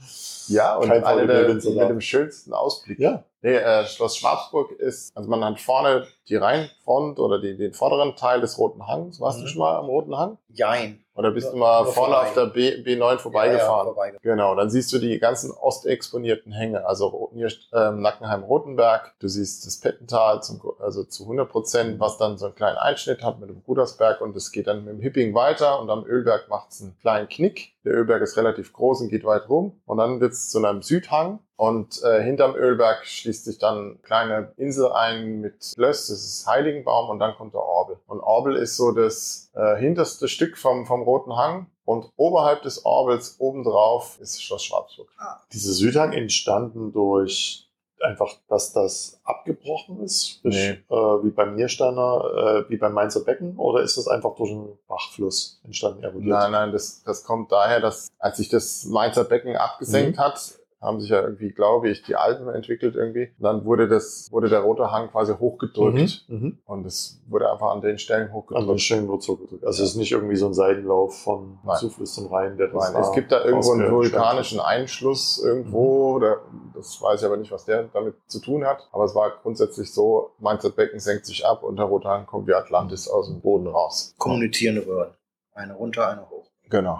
Ja, und Kein eine der, mit dem schönsten Ausblick. Ja. Nee, äh, Schloss Schwarzburg ist, also man hat vorne die Rheinfront oder die, den vorderen Teil des Roten Hangs. Warst Mhm. du schon mal am Roten Hang? Jein. Oder bist Nur- du mal vorne vorbei. auf der B, B9 Ja, ja, vorbeigefahren? vorbei. Genau, dann siehst du die ganzen ostexponierten Hänge, also ähm, Nackenheim-Rotenberg, du siehst das Pettental, zum, also zu 100 Prozent, was dann so einen kleinen Einschnitt hat mit dem Rudersberg und es geht dann mit dem Hipping weiter und am Ölberg macht es einen kleinen Knick. Der Ölberg ist relativ groß und geht weit rum und dann wird es zu einem Südhang und äh, hinterm Ölberg schließt sich dann eine kleine Insel ein mit Löss, das ist Heiligenbaum und dann kommt der Orbel. Und Orbel ist so das äh, hinterste Stück vom, vom Roten Hang und oberhalb des Orbels obendrauf ist Schloss Schwarzburg. Dieser Südhang entstanden durch einfach, dass das abgebrochen ist, durch, Nee. äh, wie beim Niersteiner, äh, wie beim Mainzer Becken, oder ist das einfach durch einen Bachfluss entstanden, erodiert? Nein, nein, das, das kommt daher, dass als sich das Mainzer Becken abgesenkt hat, haben sich ja irgendwie, glaube ich, die Alpen entwickelt irgendwie. Und dann wurde das, wurde der rote Hang quasi hochgedrückt Mhm. Mhm. und es wurde einfach an den Stellen An den hochgedrückt. Stellen wird so gedrückt. Also es ist nicht irgendwie so ein Seidenlauf von Nein. Zufluss zum Rhein, der das Nein, es gibt da irgendwo einen vulkanischen Einschluss irgendwo, da, das weiß ich aber nicht, was der damit zu tun hat. Aber es war grundsätzlich so, Mainzer Becken senkt sich ab und der rote Hang kommt wie Atlantis aus dem Boden raus. Kommunizierende Röhren. Eine runter, eine hoch. Genau.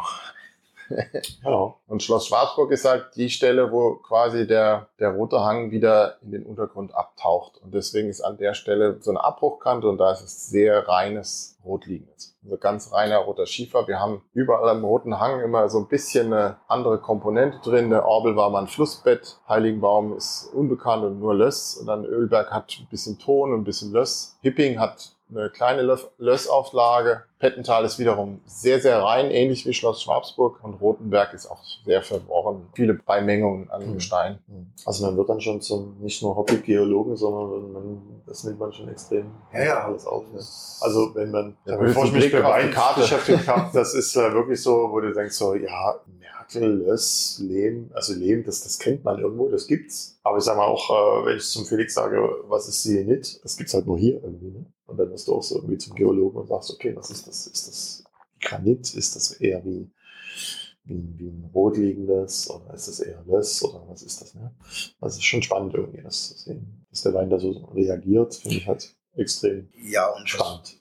Genau. Und Schloss Schwarzburg ist halt die Stelle, wo quasi der, der rote Hang wieder in den Untergrund abtaucht. Und deswegen ist an der Stelle so eine Abbruchkante und da ist es sehr reines Rotliegendes. Also ganz reiner roter Schiefer. Wir haben überall am roten Hang immer so ein bisschen eine andere Komponente drin. Der Orbel war mal ein Flussbett. Heiligenbaum ist unbekannt und nur Löss. Und dann Ölberg hat ein bisschen Ton und ein bisschen Löss. Hipping hat eine kleine Löff- Lössauflage. Pettental ist wiederum sehr, sehr rein, ähnlich wie Schloss Schwabsburg. Und Rotenberg ist auch sehr verworren. Viele Beimengungen an Mhm. Gestein. Also man wird dann schon zum nicht nur Hobby-Geologen, sondern man, das nimmt man schon extrem Ja, ja. alles auf. Ne? Also wenn man, Ja, bevor ich mich Wein Karte. beschäftigt (laughs) habe, das ist äh, wirklich so, wo du denkst so, ja, Merkel, Löss, Lehm, also Lehm, das, das kennt man irgendwo, das gibt's. Aber ich sag mal auch, äh, wenn ich zum Felix sage, was ist Syenit, das gibt's halt nur hier irgendwie, ne? Und dann bist du auch so irgendwie zum Geologen und sagst, okay, was ist das? Ist das Granit? Ist das eher wie, wie, wie ein rotliegendes oder ist das eher Löss oder was ist das? Ne? Also es ist schon spannend irgendwie, das zu sehen. Dass der Wein da so reagiert, finde ich halt extrem Ja, und das, spannend.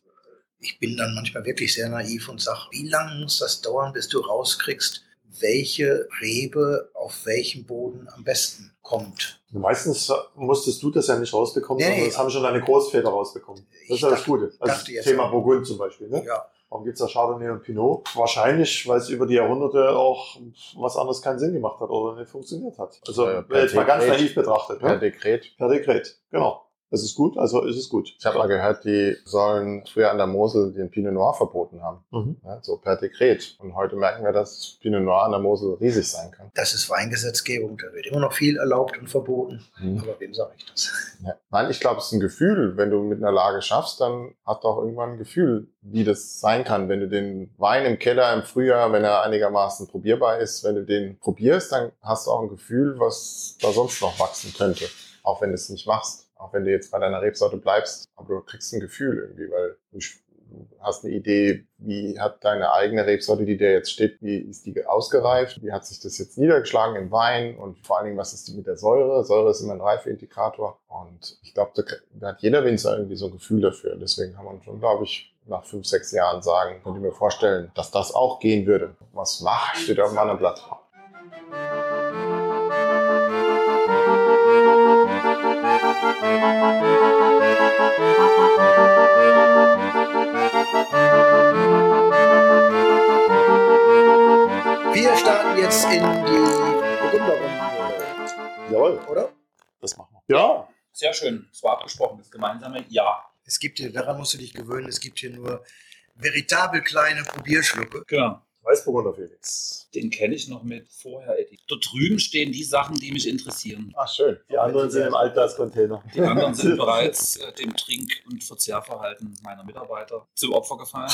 ich bin dann manchmal wirklich sehr naiv und sage, wie lange muss das dauern, bis du rauskriegst, welche Rebe auf welchem Boden am besten kommt? Meistens musstest du das ja nicht rausbekommen, Nee, sondern das haben schon deine Großväter rausbekommen. Das ist ja das Gute. Also Thema auch. Burgund zum Beispiel. Ne? Ja, Warum gibt's da Chardonnay und Pinot? Wahrscheinlich, weil es über die Jahrhunderte auch was anderes keinen Sinn gemacht hat oder nicht funktioniert hat. Also per jetzt mal ganz naiv betrachtet. Per Ne? Dekret. Per Dekret, genau. Das ist gut, also ist es gut. Ich habe mal gehört, die sollen früher an der Mosel den Pinot Noir verboten haben. Ja, so per Dekret. Und heute merken wir, dass Pinot Noir an der Mosel riesig sein kann. das ist Weingesetzgebung, da wird immer noch viel erlaubt und verboten. Mhm. Aber wem sage ich das? Ja. Nein, ich glaube, es ist ein Gefühl. Wenn du mit einer Lage schaffst, dann hast du auch irgendwann ein Gefühl, wie das sein kann. Wenn du den Wein im Keller im Frühjahr, wenn er einigermaßen probierbar ist, wenn du den probierst, dann hast du auch ein Gefühl, was da sonst noch wachsen könnte. Auch wenn du es nicht machst. Auch wenn du jetzt bei deiner Rebsorte bleibst. Aber du kriegst ein Gefühl irgendwie, weil du hast eine Idee, wie hat deine eigene Rebsorte, die dir jetzt steht, wie ist die ausgereift? Wie hat sich das jetzt niedergeschlagen im Wein? Und vor allen Dingen, was ist die mit der Säure? Säure ist immer ein Reifeindikator. Und ich glaube, da, hat jeder Winzer irgendwie so ein Gefühl dafür. Deswegen kann man schon, glaube ich, nach fünf, sechs Jahren sagen, könnte ich mir vorstellen, dass das auch gehen würde. Was macht, steht auf meinem Blatt. In die Burgunderrunde, Jawohl, oder? das machen wir. Ja, Sehr schön. Es war abgesprochen, das gemeinsame Ja. Es gibt hier, daran musst du dich gewöhnen, es gibt hier nur veritabel kleine Probierschlucke. Genau. Weißburgunder Felix. Den kenne ich noch mit vorher, Eddie. Dort drüben stehen die Sachen, die mich interessieren. Ach, schön. Die anderen sind im Altglascontainer. (laughs) Die anderen sind bereits äh, dem Trink- und Verzehrverhalten meiner Mitarbeiter zum Opfer gefallen.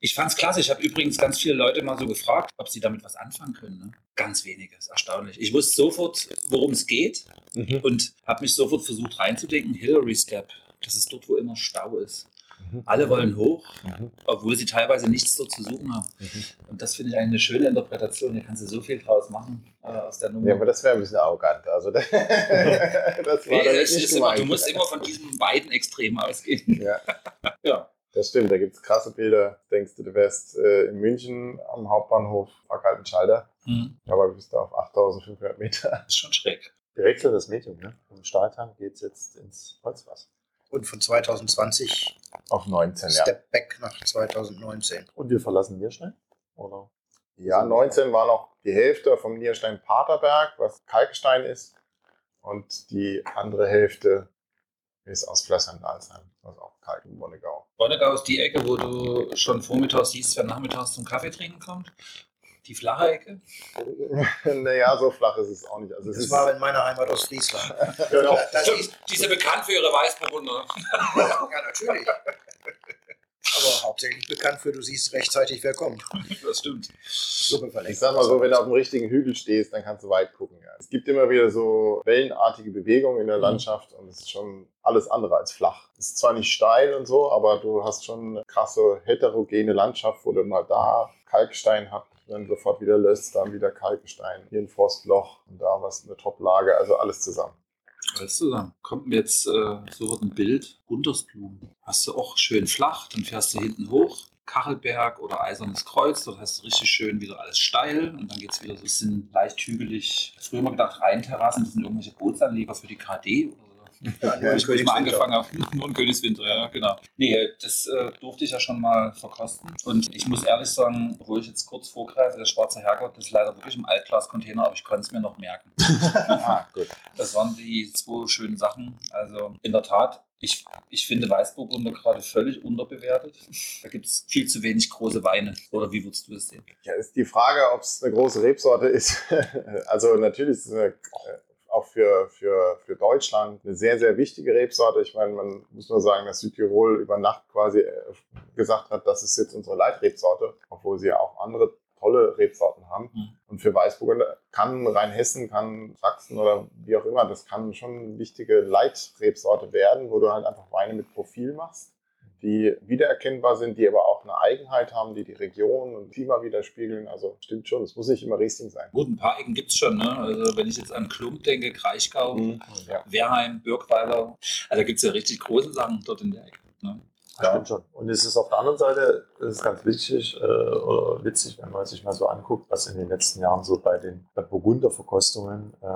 Ich fand es klasse. Ich habe übrigens ganz viele Leute mal so gefragt, ob sie damit was anfangen können. Ne? Ganz wenige, ist erstaunlich. Ich wusste sofort, worum es geht Mhm. und habe mich sofort versucht reinzudenken. Hillary Step, das ist dort, wo immer Stau ist. Mhm. Alle wollen hoch, Mhm. obwohl sie teilweise nichts dort zu suchen haben. Mhm. Und das finde ich eigentlich eine schöne Interpretation. Hier kannst du so viel draus machen äh, aus der Nummer. Ja, aber das wäre ein bisschen arrogant. Also, (laughs) das war Nee, immer, du musst immer von diesem beiden Extremen ausgehen. Ja. (laughs) Ja. Das stimmt, da gibt es krasse Bilder. Denkst du, du wärst äh, in München am Hauptbahnhof, fahr kalten Schalter, Hm, aber bist da auf 8500 Meter. das ist schon schräg. Wechseln das Medium. Ne? Vom Stahltank geht es jetzt ins Holzfass. Und von 2020 Auf 19, ja. Step Back nach 2019. Und wir verlassen Nierstein? Oder? Ja, 19 war noch die Hälfte vom Nierstein Paterberg, was Kalkstein ist. Und die andere Hälfte ist aus Flössern-Dalsheim, was auch Kalk in Bonnegau. Bonnegau ist die Ecke, wo du schon vormittags siehst, wer nachmittags zum Kaffee trinken kommt. Die flache Ecke. (laughs) naja, so flach ist es auch nicht. Also es Das ist, war in meiner Heimat Ostfriesland. (laughs) genau. Das ist, Die ist ja bekannt für ihre Weißburgunder. (laughs) ja, natürlich. Aber hauptsächlich bekannt für, du siehst rechtzeitig, wer kommt. Das stimmt. Verlängert. Ich sag mal so, wenn du auf dem richtigen Hügel stehst, dann kannst du weit gucken. Ja. Es gibt immer wieder so wellenartige Bewegungen in der Landschaft und es ist schon alles andere als flach. Es ist zwar nicht steil und so, aber du hast schon eine krasse heterogene Landschaft, wo du mal da Kalkstein hast, dann sofort wieder löst, dann wieder Kalkstein, hier ein Frostloch und da was eine Toplage, also alles zusammen. Alles zusammen. Kommt mir jetzt äh, sofort ein Bild. Guntersblumen. Hast du auch schön flach, dann fährst du hinten hoch. Kachelberg oder Eisernes Kreuz, dort hast du richtig schön wieder alles steil und dann geht es wieder so ein bisschen leicht hügelig. Früher mal gedacht, Rheinterrassen, das sind irgendwelche Bootsanleger für die KD oder Ja, Wo ich, wo ich mal angefangen habe, nur in Königswinter, ja, genau. Nee, das äh, durfte ich ja schon mal verkosten. Und ich muss ehrlich sagen, obwohl ich jetzt kurz vorgreife, der schwarze Herrgott, das ist leider wirklich im Altglas-Container, aber ich konnte es mir noch merken. (laughs) ah, gut. Das waren die zwei schönen Sachen. Also in der Tat, ich, ich finde Weißburgunder gerade völlig unterbewertet. Da gibt es viel zu wenig große Weine. Oder wie würdest du es sehen? Ja, ist die Frage, ob es eine große Rebsorte ist. (laughs) also natürlich ist es eine, äh, auch für, für, für Deutschland eine sehr, sehr wichtige Rebsorte. Ich meine, man muss nur sagen, dass Südtirol über Nacht quasi äh, gesagt hat, das ist jetzt unsere Leitrebsorte, obwohl sie ja auch andere tolle Rebsorten haben. Mhm. Und für Weißburgunder kann Rheinhessen, kann Sachsen oder wie auch immer, das kann schon eine wichtige Leitrebsorte werden, wo du halt einfach Weine mit Profil machst die wiedererkennbar sind, die aber auch eine Eigenheit haben, die die Region und Klima widerspiegeln. Also stimmt schon, es muss nicht immer Riesling sein. Gut, ein paar Ecken gibt es schon. Ne? Also wenn ich jetzt an Klump denke, Kraichgau, Ja. Wehrheim, Birkweiler. Also da gibt es ja richtig große Sachen dort in der Ecke. Ne? Ja. Stimmt schon. Und es ist auf der anderen Seite, es ist ganz wichtig äh, oder witzig, wenn man sich mal so anguckt, was in den letzten Jahren so bei den bei Burgunderverkostungen äh,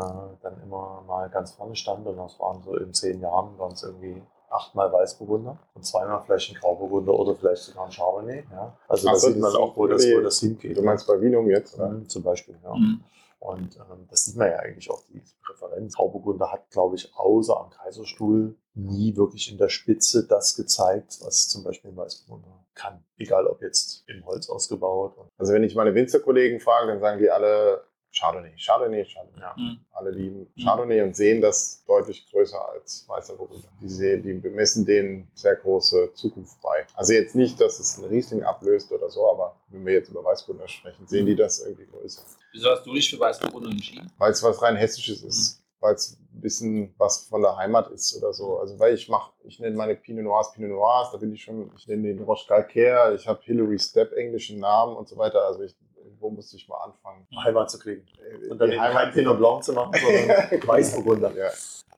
dann immer mal ganz vorne stand. Und das waren so in zehn Jahren waren es irgendwie achtmal Weißburgunder und zweimal vielleicht ein Grauburgunder oder vielleicht sogar ein Chardonnay. Ja. Also Ach da sieht man auch, wo das, wo das hingeht. Du meinst bei Vinum jetzt, oder? Mhm, zum Beispiel, ja. Mhm. Und ähm, das sieht man ja eigentlich auch, die Präferenz. Grauburgunder hat, glaube ich, außer am Kaiserstuhl nie wirklich in der Spitze das gezeigt, was zum Beispiel ein Weißburgunder kann. Egal ob jetzt in Holz ausgebaut. Und, Also wenn ich meine Winzerkollegen frage, dann sagen die alle Chardonnay, Chardonnay, Chardonnay. ja. Mhm. Alle lieben Chardonnay und sehen das deutlich größer als Weißer Burgunder. Die, sehen, die bemessen denen sehr große Zukunft bei. Also jetzt nicht, dass es einen Riesling ablöst oder so, aber wenn wir jetzt über Weißburgunder sprechen, sehen die das irgendwie größer. Wieso hast du dich für Weißburgunder entschieden? weil es was rein hessisches ist, weil es ein bisschen was von der Heimat ist oder so. Also weil ich mache, ich nenne meine Pinot Noirs Pinot Noirs, da bin ich schon, ich nenne den Roche Calcaire, ich habe Hillary Step englischen Namen und so weiter. Also ich, wo musste ich mal anfangen? Heimat zu kriegen. Und dann eben kein Pinot Blanc zu machen, (laughs) sondern Weißburgunder. Ja.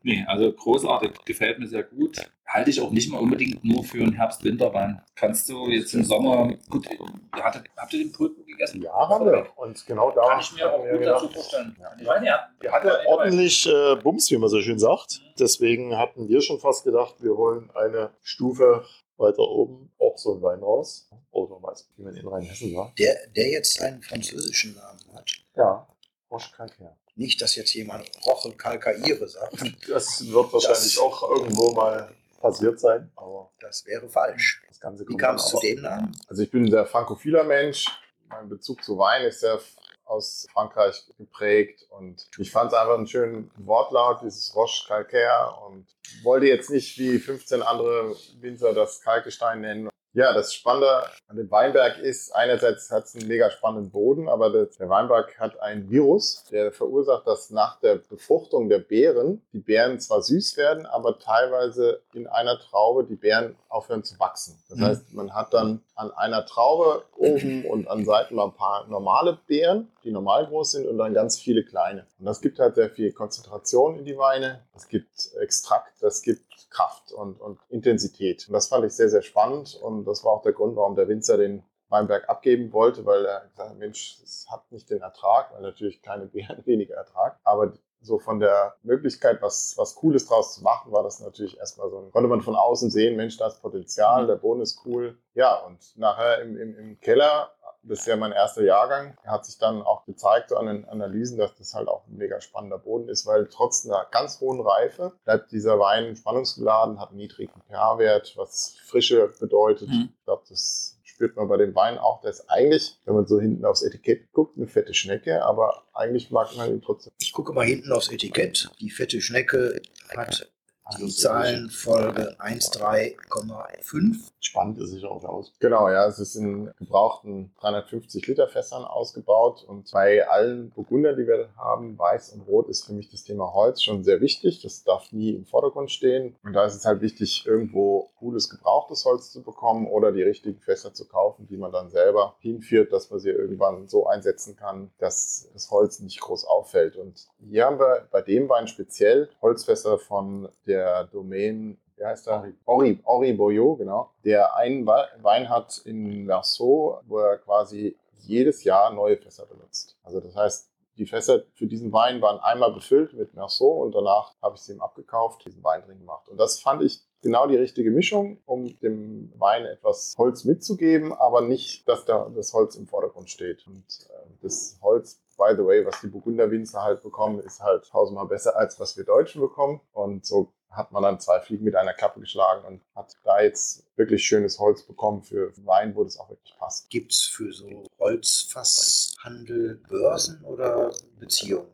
Nee, also großartig, gefällt mir sehr gut. Halte ich auch nicht mal unbedingt nur für einen Herbst-Winterwein. Kannst du jetzt im Sommer, gut, hattet, habt ihr den Pulpo gegessen? Ja, haben wir. Und genau da Kann ich mir auch gut dazu vorstellen. Ja. Ich meine, ja. Wir hatten ordentlich äh, Bums, wie man so schön sagt. Deswegen hatten wir schon fast gedacht, wir holen eine Stufe weiter oben auch so einen Wein raus. Oder weiß nicht, wie man in Rheinhessen war. Der, der jetzt einen französischen Namen hat. Ja, Roche Calcaire. Nicht, dass jetzt jemand Roche Calcaire sagt. Das wird wahrscheinlich Das- auch irgendwo mal passiert sein, aber Das wäre falsch. das Ganze Wie kam es zu dem Namen? Also ich bin ein sehr frankophiler Mensch. Mein Bezug zu Wein ist sehr aus Frankreich geprägt und ich fand es einfach einen schönen Wortlaut, dieses Roche Calcaire und wollte jetzt nicht wie 15 andere Winzer das Kalkgestein nennen. Ja, das Spannende an dem Weinberg ist, einerseits hat es einen mega spannenden Boden, aber der, Weinberg hat ein Virus, der verursacht, dass nach der Befruchtung der Beeren die Beeren zwar süß werden, aber teilweise in einer Traube die Beeren aufhören zu wachsen. Das Mhm. heißt, man hat dann an einer Traube oben und an Seiten mal ein paar normale Beeren, die normal groß sind und dann ganz viele kleine. Und das gibt halt sehr viel Konzentration in die Weine. Es gibt Extrakt, das gibt Kraft und, und Intensität. Und das fand ich sehr, sehr spannend und das war auch der Grund, warum der Winzer den Weinberg abgeben wollte, weil er gesagt hat, Mensch, es hat nicht den Ertrag, weil natürlich kleine Beeren (laughs) weniger Ertrag, aber so von der Möglichkeit, was, was Cooles draus zu machen, war das natürlich erstmal so, konnte man von außen sehen, Mensch, da ist Potenzial, der Boden ist cool. Ja, und nachher im, im, im Keller, das ist ja mein erster Jahrgang, hat sich dann auch gezeigt, so an den Analysen, dass das halt auch ein mega spannender Boden ist, weil trotz einer ganz hohen Reife bleibt dieser Wein spannungsgeladen, hat einen niedrigen pH-Wert, was Frische bedeutet. Mhm. Ich glaube, das spürt man bei dem Wein auch. Ist eigentlich, wenn man so hinten aufs Etikett guckt, eine fette Schnecke, aber eigentlich mag man ihn trotzdem. Ich gucke mal hinten aufs Etikett. Die fette Schnecke hat die Zahlenfolge 13,5. Spannend ist sicher auch aus. Genau, ja, es ist in gebrauchten 350 Liter Fässern ausgebaut und bei allen Burgunder, die wir haben, weiß und rot, ist für mich das Thema Holz schon sehr wichtig. Das darf nie im Vordergrund stehen und da ist es halt wichtig, irgendwo cooles gebrauchtes Holz zu bekommen oder die richtigen Fässer zu kaufen, die man dann selber hinführt, dass man sie irgendwann so einsetzen kann, dass das Holz nicht groß auffällt. Und hier haben wir bei dem Wein speziell Holzfässer von der Domain wie heißt er? Ori, Ori Boyo, genau. Der einen Wein hat in Verso, wo er quasi jedes Jahr neue Fässer benutzt. Also das heißt, die Fässer für diesen Wein waren einmal befüllt mit Merceau und danach habe ich sie ihm abgekauft, diesen Wein drin gemacht. Und das fand ich genau die richtige Mischung, um dem Wein etwas Holz mitzugeben, aber nicht, dass da das Holz im Vordergrund steht. Und äh, das Holz, by the way, was die Burgunderwinzer halt bekommen, ist halt tausendmal besser als was wir Deutschen bekommen. Und so hat man dann zwei Fliegen mit einer Klappe geschlagen und hat da jetzt wirklich schönes Holz bekommen für Wein, wo das auch wirklich passt. Gibt es für so Holzfasshandel Börsen oder Beziehungen?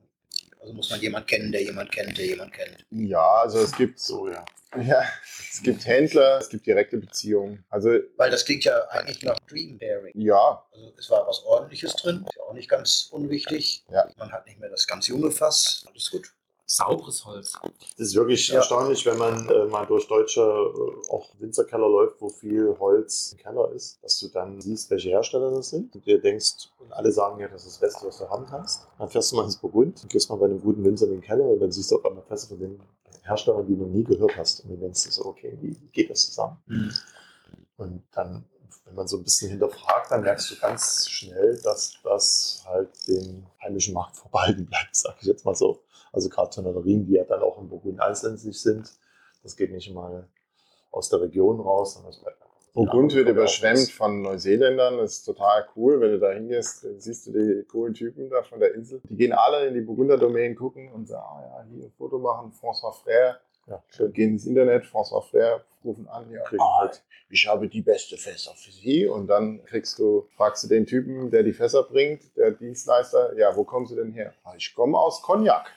Also muss man jemand kennen, der jemand kennt, der jemand kennt. Ja, also es gibt So, ja. (laughs) ja, es gibt Händler, es gibt direkte Beziehungen. Also Weil das klingt ja eigentlich nach Dream Pairing. ja, Also es war was Ordentliches drin, ist ja auch nicht ganz unwichtig. Ja. Man hat nicht mehr das ganz junge Fass, alles gut. Sauberes Holz. Das ist wirklich Ja. erstaunlich, wenn man äh, mal durch deutsche äh, auch Winzerkeller läuft, wo viel Holz im Keller ist, dass du dann siehst, welche Hersteller das sind. Und dir denkst, und alle sagen ja, das ist das Beste, was du haben kannst. Dann fährst du mal ins Burgund, und gehst mal bei einem guten Winzer in den Keller und dann siehst du auf einmal Fässer von den Herstellern, die du noch nie gehört hast. Und du denkst dir so, okay, wie geht das zusammen? Und dann, wenn man so ein bisschen hinterfragt, dann merkst du ganz schnell, dass das halt den heimischen Markt (laughs) vorbehalten bleibt, sage ich jetzt mal so. Also gerade Tonnerien, die ja dann auch im Burgund einzelnsig sind, das geht nicht mal aus der Region raus, sondern es bleibt. Burgund wird überschwemmt von Neuseeländern. Das ist total cool. Wenn du da hingehst, dann siehst du die coolen Typen da von der Insel. Die gehen alle in die Burgunder-Domain gucken und sagen, ah ja, hier ein Foto machen, François Frère. Ja, Schön. Gehen ins Internet, François Frère, rufen an, ja, ah, ich habe die beste Fässer für Sie. Und dann kriegst du, fragst du den Typen, der die Fässer bringt, der Dienstleister, ja, wo kommen Sie denn her? Ah, ich komme aus Cognac.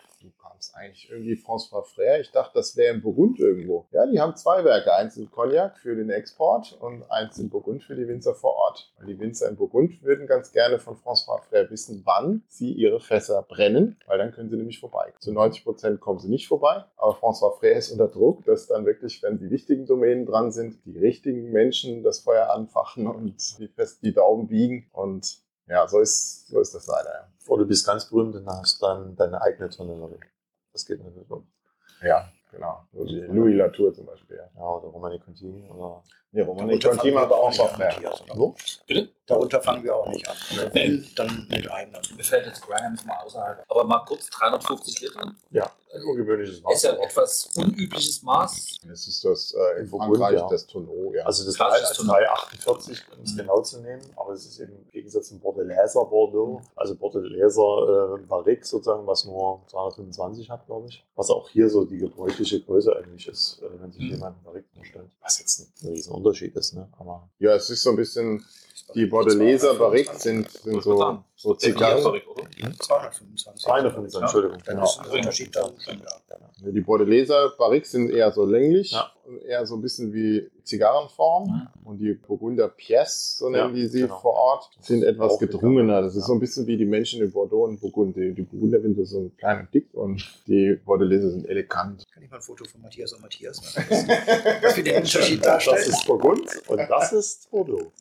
Kamst eigentlich irgendwie François Frère. Ich dachte, das wäre in Burgund irgendwo. Ja, die haben zwei Werke. Eins in Cognac für den Export und eins in Burgund für die Winzer vor Ort. Weil die Winzer in Burgund würden ganz gerne von François Frère wissen, wann sie ihre Fässer brennen, weil dann können sie nämlich vorbei. Zu 90 Prozent kommen sie nicht vorbei, aber François Frère ist unter Druck, dass dann wirklich, wenn die wichtigen Domänen dran sind, die richtigen Menschen das Feuer anfachen und die fest die Daumen biegen. Und ja, so ist, so ist das leider. Ja. Oder du bist ganz berühmt und hast dann deine eigene Tonnerie. Das geht natürlich auch. Ja, genau. So wie Louis Latour zum Beispiel. Ja, Ja, oder Romani Conti oder. nee, Romani Conti macht auch. Matthias, oder? Wo? Bitte? Darunter fangen wir auch nicht an. Wenn, dann mit einem. Mir fällt jetzt Grahams mal außerhalb. Aber mal kurz 350 Liter. Ja, ein ungewöhnliches Maß. Ist ja etwas unübliches Maß. Das ist das äh, in Frankreich ja. das Tonneau, ja. Also das Klassisches 3, 348, um es genau zu nehmen, aber es ist eben im Gegensatz zum Bordeläser Bordeaux, also Bordeläser äh, Barrique sozusagen, was nur 325 hat, glaube ich. Was auch hier so die gebräuchliche Größe eigentlich ist, äh, wenn sich Mhm. jemand einen Barrique vorstellt. Was jetzt ein riesen Unterschied ist, ne? Aber ja, es ist so ein bisschen, die Bordeleser Barrique sind, sind so, so oder? 225. 325, Ja. Entschuldigung. Dann Genau. ist ein Unterschied da. Ne, Die Bordeleser Barriques sind eher so länglich Ja. und eher so ein bisschen wie Zigarrenform. Und die Burgunder Pièce, so nennen Ja, die sie genau. vor Ort, sind etwas gedrungener. Das ist ja. so ein bisschen wie die Menschen in Bordeaux und Burgund. Die, die Burgunder sind so klein und dick und die Bordeleser sind elegant. Kann ich mal ein Foto von Matthias und Matthias machen? Dass wir den (laughs) Unterschied Das darstellen. ist Burgund und das ist Bordeaux.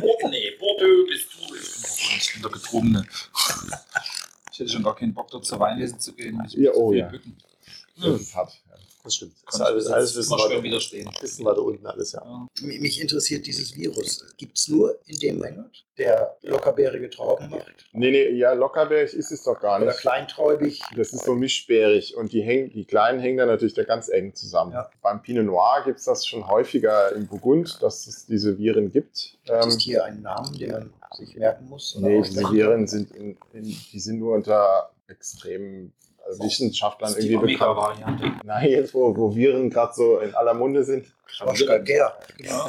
Bordeaux, nee, Bordeaux bist du. Ich bin, der Getrunene. Ich hätte schon gar keinen Bock, dort zur Weinlese zu gehen. Ich Ja, oh viel ja. bücken. Das ist hart. Ja. Das stimmt. Das ist alles, alles wissen, weiter, widerstehen. wissen weiter unten alles, ja. Ja. Mich interessiert dieses Virus. Gibt es nur in dem Monat, der lockerbeerige Trauben macht? Nee, nee, ja, Lockerberg ist es doch gar Oder nicht. kleinträubig? Das ist so mischbärig und die, hängen, die Kleinen hängen dann natürlich da ganz eng zusammen. Ja. Beim Pinot Noir gibt es das schon häufiger im Burgund, dass es diese Viren gibt. Das Ähm, ist hier ein Name, den man sich merken muss? oder nee, diese Viren sind, in, in, die sind nur unter extremen Wissenschaftlern die irgendwie bekannt. Nein, jetzt wo, wo Viren gerade so in aller Munde sind. Ja.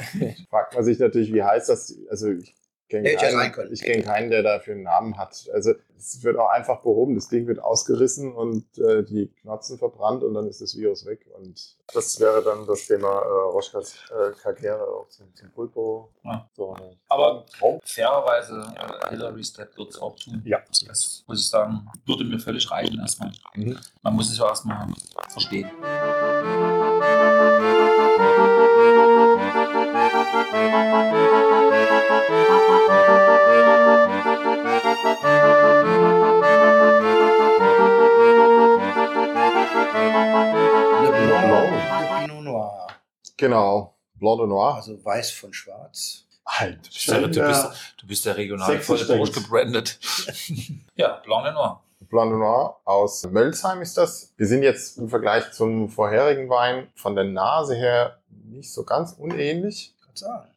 fragt man sich natürlich, wie heißt das? Also ich kenne keinen, ich kenn keinen, der dafür einen Namen hat. Also es wird auch einfach behoben. Das Ding wird ausgerissen und äh, die Knotzen verbrannt und dann ist das Virus weg. Und Das wäre dann das Thema äh, Roschkas äh, Kakere auch zum, zum Pulpo. Ja. So, ne. Aber Traum. fairerweise, äh, Hillary Step wird es auch tun. Ja. Das muss ich sagen, würde mir völlig reichen erstmal. Mhm. Man muss es ja erstmal verstehen. Le Genau, Blanc de Noir. Also weiß von schwarz. Halt. Du bist der, du bist, du bist der regional voll durchgebrandet. (laughs) ja, Blanc de Noir. Blanc de Noir aus Mölsheim ist das. Wir sind jetzt im Vergleich zum vorherigen Wein von der Nase her nicht so ganz unähnlich.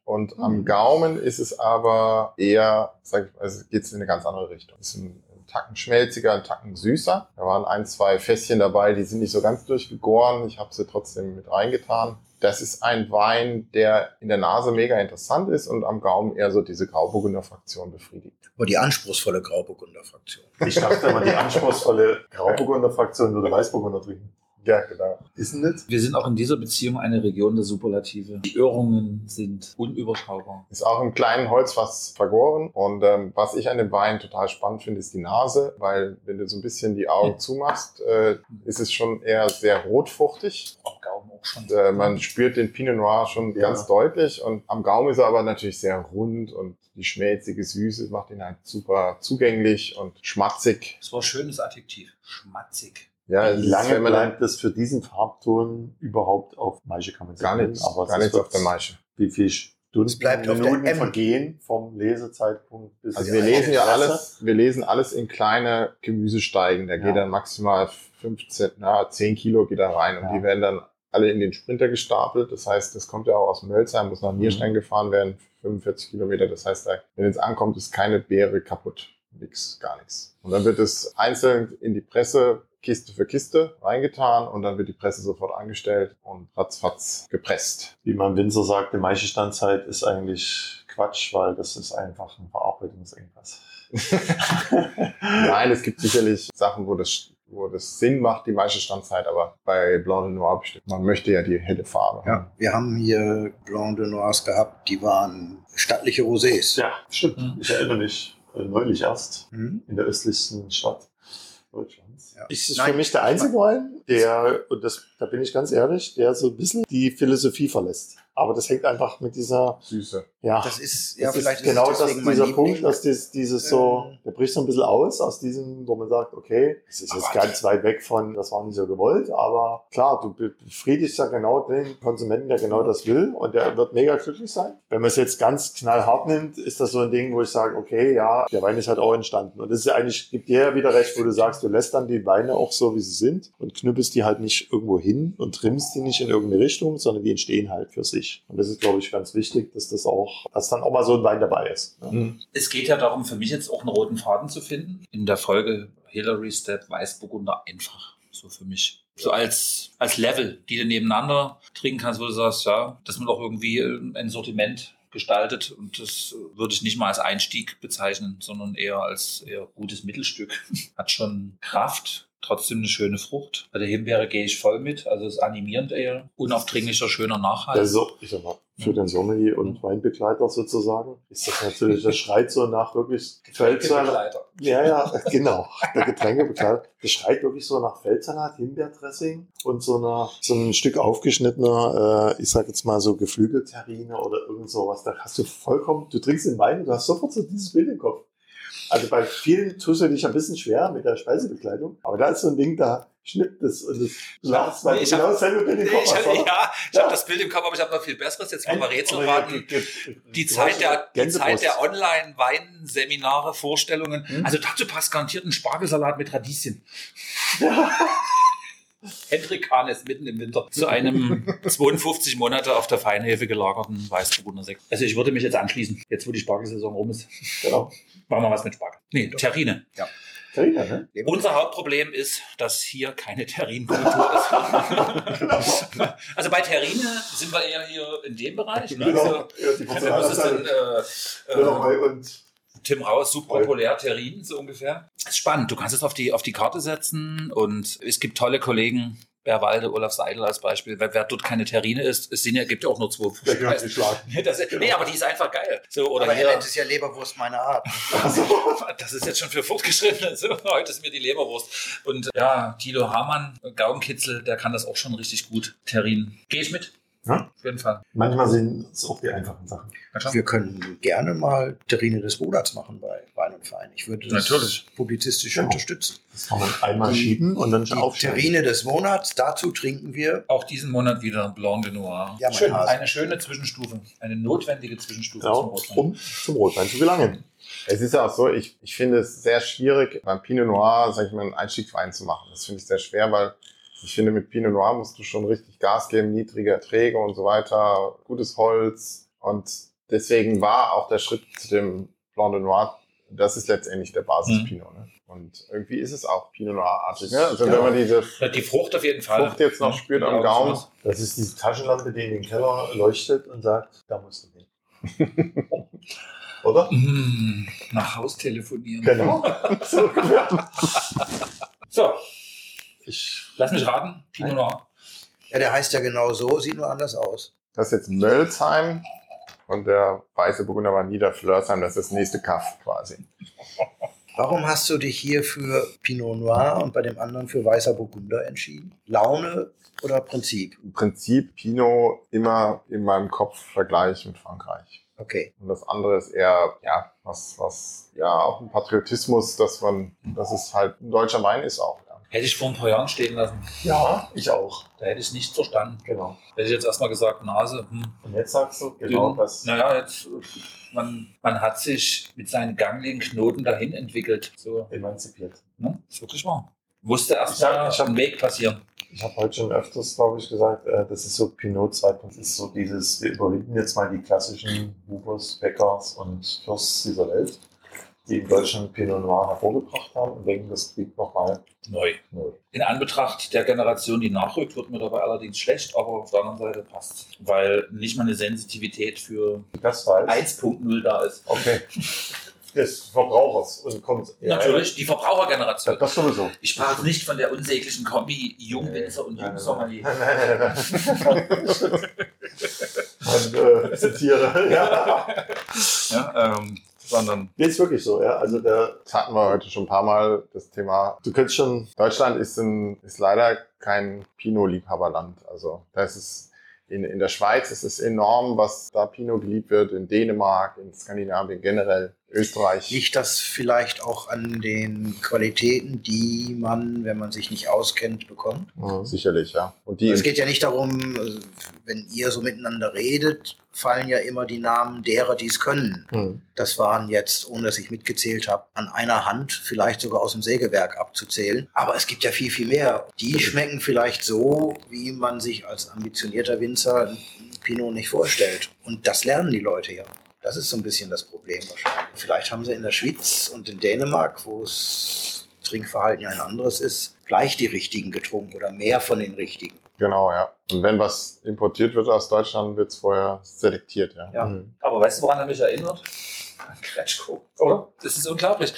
Und Mhm. am Gaumen ist es aber eher, sag ich mal, also geht es in eine ganz andere Richtung. Es ist ein, ein Tacken schmelziger, ein Tacken süßer. Da waren ein, zwei Fässchen dabei, die sind nicht so ganz durchgegoren. Ich habe sie trotzdem mit reingetan. Das ist ein Wein, der in der Nase mega interessant ist und am Gaumen eher so diese Grauburgunder Fraktion befriedigt. Aber die anspruchsvolle Grauburgunder-Fraktion. Ich dachte immer, die anspruchsvolle Grauburgunder-Fraktion würde Weißburgunder trinken. Ja, genau. Ist denn das? Wir sind auch in dieser Beziehung eine Region der Superlative. Die Irrungen sind unüberschaubar. Ist auch im kleinen Holzfass vergoren. Und ähm, was ich an dem Wein total spannend finde, ist die Nase, weil wenn du so ein bisschen die Augen zumachst, äh, ist es schon eher sehr rotfruchtig. Am Gaumen auch schon. Und, äh, man spürt den Pinot Noir schon Ja. ganz deutlich. Und am Gaumen ist er aber natürlich sehr rund und die schmelzige Süße macht ihn halt super zugänglich und schmatzig. Das war ein schönes Adjektiv. Schmatzig. Ja, Wie ist, lange wenn man dann- bleibt das für diesen Farbton überhaupt auf Maische, kann man Gar sagen. nichts, Aber gar nichts auf der Maische. Wie viel Stunden, Es bleibt auf der Minuten vergehen vom Lesezeitpunkt bis Also wir lesen ja alles, wir lesen alles in kleine Gemüsesteigen. Da Ja. geht dann maximal 15, na, 10 Kilo geht da rein und Ja. die werden dann alle in den Sprinter gestapelt. Das heißt, das kommt ja auch aus Mölzheim, muss nach Nierstein gefahren werden, 45 Kilometer. Das heißt, wenn es ankommt, ist keine Beere kaputt. Nix, gar nichts. Und dann wird es einzeln in die Presse Kiste für Kiste reingetan und dann wird die Presse sofort angestellt und ratzfatz gepresst. Wie man Winzer sagt, die meiste Standzeit ist eigentlich Quatsch, weil das ist einfach ein Verarbeitungsengpass. (laughs) Nein, es gibt sicherlich Sachen, wo das, wo das Sinn macht, die meiste Standzeit, aber bei Blanc de Noir bestimmt. Man möchte ja die helle Farbe. Ja, wir haben hier Blanc de Noirs gehabt, die waren stattliche Rosés. Ja, stimmt. Mhm. Ich erinnere mich neulich erst Mhm. in der östlichsten Stadt Deutschlands. Ja. Ich ist Nein, für mich der einzige Wein, der, und das, da bin ich ganz ehrlich, der so ein bisschen die Philosophie verlässt. Aber das hängt einfach mit dieser, Süße. ja, Das ist, ja, das vielleicht ist genau es das, dieser Liebling. Punkt, dass dies, dieses so, Ähm. der bricht so ein bisschen aus, aus diesem, wo man sagt, okay, es ist jetzt Aber- ganz weit weg von, das war nicht so gewollt, aber klar, du be- befriedigst ja genau den Konsumenten, der genau das will und der wird mega glücklich sein. Wenn man es jetzt ganz knallhart nimmt, ist das so ein Ding, wo ich sage, okay, ja, der Wein ist halt auch entstanden. Und das ist ja eigentlich, gibt dir ja wieder recht, wo du sagst, du lässt dann die Weine auch so, wie sie sind und knüppelst die halt nicht irgendwo hin und trimmst die nicht in irgendeine Richtung, sondern die entstehen halt für sich. Und das ist, glaube ich, ganz wichtig, dass das auch, dass dann auch mal so ein Wein dabei ist. Ja. Es geht ja darum, für mich jetzt auch einen roten Faden zu finden. In der Folge Hillary Step Weißburgunder einfach. So für mich. So als, als Level, die du nebeneinander trinken kannst, wo du sagst, ja, dass man doch irgendwie ein Sortiment gestaltet und das würde ich nicht mal als Einstieg bezeichnen, sondern eher als eher gutes Mittelstück. (laughs) Hat schon Kraft, trotzdem eine schöne Frucht. Bei der Himbeere gehe ich voll mit, also es ist animierend eher, unaufdringlicher, schöner Nachhalt. Der so, ich sag mal, für den Sommelier und Weinbegleiter sozusagen ist das natürlich, das (laughs) schreit so nach wirklich Feldsalat. Ja, ja, genau. Der Getränkebegleiter. Das schreit wirklich so nach Feldsalat, Himbeerdressing und so, einer, so ein Stück aufgeschnittener, äh, ich sag jetzt mal so Geflügelterrine oder irgend sowas. Da hast du vollkommen, du trinkst den Wein und du hast sofort so dieses Bild im Kopf. Also bei vielen tust du dich ein bisschen schwer mit der Speisebekleidung, aber da ist so ein Ding, da schnippt es und es lacht, weil Nee, ich genau hab- dasselbe Bild im Kopf Ich, hast. oder? ja, ich Ja. habe das Bild im Kopf, aber ich habe noch viel Besseres. Jetzt wollen wir Rätsel Oder raten. ge- ge- Die Zeit der, die. Zeit der Online-Weinseminare, Vorstellungen. Hm? Also dazu passt garantiert ein Spargelsalat mit Radieschen. Hendrik Kahn ist mitten im Winter zu einem 52 Monate auf der Feinhefe gelagerten Weißburgunder Sekt. Also ich würde mich jetzt anschließen, jetzt wo die Spargelsaison rum ist. Genau. Machen wir was mit Spargel. Nee, Terrine. Carina, ne? Unser Hauptproblem ist, dass hier keine Terrinkultur (laughs) ist. also bei Terrine sind wir eher hier in dem Bereich. Ne? Genau. Also, Ja, die was ist denn Porzellanabteilung. äh, Genau, äh, und Tim Raus, super populär, Terrin, so ungefähr. ist spannend. Du kannst es auf die, auf die Karte setzen und es gibt tolle Kollegen. Berwalde, Olaf Seidel als Beispiel. Wer, wer dort keine Terrine ist, es sind ja, gibt ja auch nur zwei der gehört geschlagen. (laughs) das, Nee, aber die ist einfach geil. So, oder Aber er hier, nennt es ja Leberwurst meine Art. das ist jetzt schon für Fortgeschrittene. So, heute ist mir die Leberwurst. Und ja, Thilo Hamann, Gaumenkitzel, der kann das auch schon richtig gut. Terrin. Gehe ich mit? Ja. Auf jeden Fall. Manchmal sind es auch die einfachen Sachen. Wir können gerne mal Terrine des Monats machen bei Wein und Fein. Ich würde das Natürlich. publizistisch Genau. unterstützen. Das kann man einmal Die- schieben und dann aufstellen. Terrine des Monats, dazu trinken wir. Auch diesen Monat wieder Blanc de Noir. Ja, Schön. Hase. Eine schöne Zwischenstufe. Eine notwendige Zwischenstufe zum Genau, Rotwein. um zum Rotwein zu gelangen. Es ist ja auch so, ich, ich finde es sehr schwierig, beim Pinot Noir, sag ich mal, einen Einstiegswein zu machen. Das finde ich sehr schwer, weil ich finde, mit Pinot Noir musst du schon richtig Gas geben, niedrige Erträge und so weiter, gutes Holz. Und deswegen war auch der Schritt zu dem Blanc de Noir, das ist letztendlich der Basis-Pinot. Ne? Und irgendwie ist es auch Pinot Noir-artig. Ne? Also wenn man diese Die Frucht auf jeden Fall. Frucht jetzt noch spürt Die am Gaumen, Das ist diese Taschenlampe, die in den Keller leuchtet und sagt, da musst du hin. (laughs) Oder? Mm, nach Haus telefonieren. Genau. (laughs) so. (laughs) So, Ich, lass mich raten. Pinot Noir. Ja, der heißt ja genau so, sieht nur anders aus. das ist jetzt Mölzheim und der weiße Burgunder war Niederflörsheim, das ist das nächste Kaff quasi. Warum hast du dich hier für Pinot Noir und bei dem anderen für Weißer Burgunder entschieden? Laune oder Prinzip? Im Prinzip Pinot immer in meinem Kopf Vergleich mit Frankreich. Okay. Und das andere ist eher, ja, was, was, ja, auch ein Patriotismus, dass man, dass es halt ein deutscher Wein ist auch. Hätte ich vor ein paar Jahren stehen lassen. ja, ich auch. Da hätte ich es nicht verstanden. Genau. Hätte ich jetzt erstmal gesagt, Nase, hm, Und jetzt sagst du genau das. Naja, jetzt, man, man hat sich mit seinen gangligen Knoten dahin entwickelt. So, Emanzipiert. ne? Ist wirklich wahr. Hab- erstmal einen Weg passieren. Ich habe heute schon öfters, glaube ich, gesagt, äh, das ist so Pinot 2. Das ist so dieses, wir überwinden jetzt mal die klassischen Hubers, Beckers und Fürsts dieser Welt, die in Deutschland Pinot Noir hervorgebracht haben und denken, das klingt nochmal Neu. neu. In Anbetracht der Generation, die nachrückt, wird mir dabei allerdings schlecht, aber auf der anderen Seite passt. Weil nicht mal eine Sensitivität für Das weiß. 1.0 da ist. Okay. (laughs) Des Verbrauchers und kommt. Natürlich, die Verbrauchergeneration. Das sowieso. Ich sprach nicht von der unsäglichen Kombi Jungwinzer und Nein, nein, Jungsommelier. Nein, nein, nein, nein. Man (laughs) äh, zitiere. Ja. Ja, ähm, sondern. Nee, ist wirklich so, ja. Also der, Das hatten wir heute schon ein paar Mal, das Thema. du könntest schon, Deutschland ist, ein, ist leider kein Pinot-Liebhaberland. Also das ist in, in der Schweiz ist es enorm, was da Pinot geliebt wird, in Dänemark, in Skandinavien generell, Österreich. Liegt das vielleicht auch an den Qualitäten, die man, wenn man sich nicht auskennt, bekommt? Mhm. Sicherlich, ja. Und die Es geht ja nicht darum, also, wenn ihr so miteinander redet, fallen ja immer die Namen derer, die es können. Mhm. Das waren jetzt, ohne dass ich mitgezählt habe, an einer Hand vielleicht sogar aus dem Sägewerk abzuzählen. Aber es gibt ja viel, viel mehr. Die schmecken vielleicht so, wie man sich als ambitionierter Winzer Pinot nicht vorstellt. Und das lernen die Leute ja. Das ist so ein bisschen das Problem wahrscheinlich. Vielleicht haben sie in der Schweiz und in Dänemark, wo es Trinkverhalten ja ein anderes ist, gleich die richtigen getrunken oder mehr von den richtigen. Genau, ja. Und wenn was importiert wird aus Deutschland, wird es vorher selektiert, ja. Ja. Mhm. Aber weißt du, woran er mich erinnert? An Kretschko. Oder? Das ist unglaublich.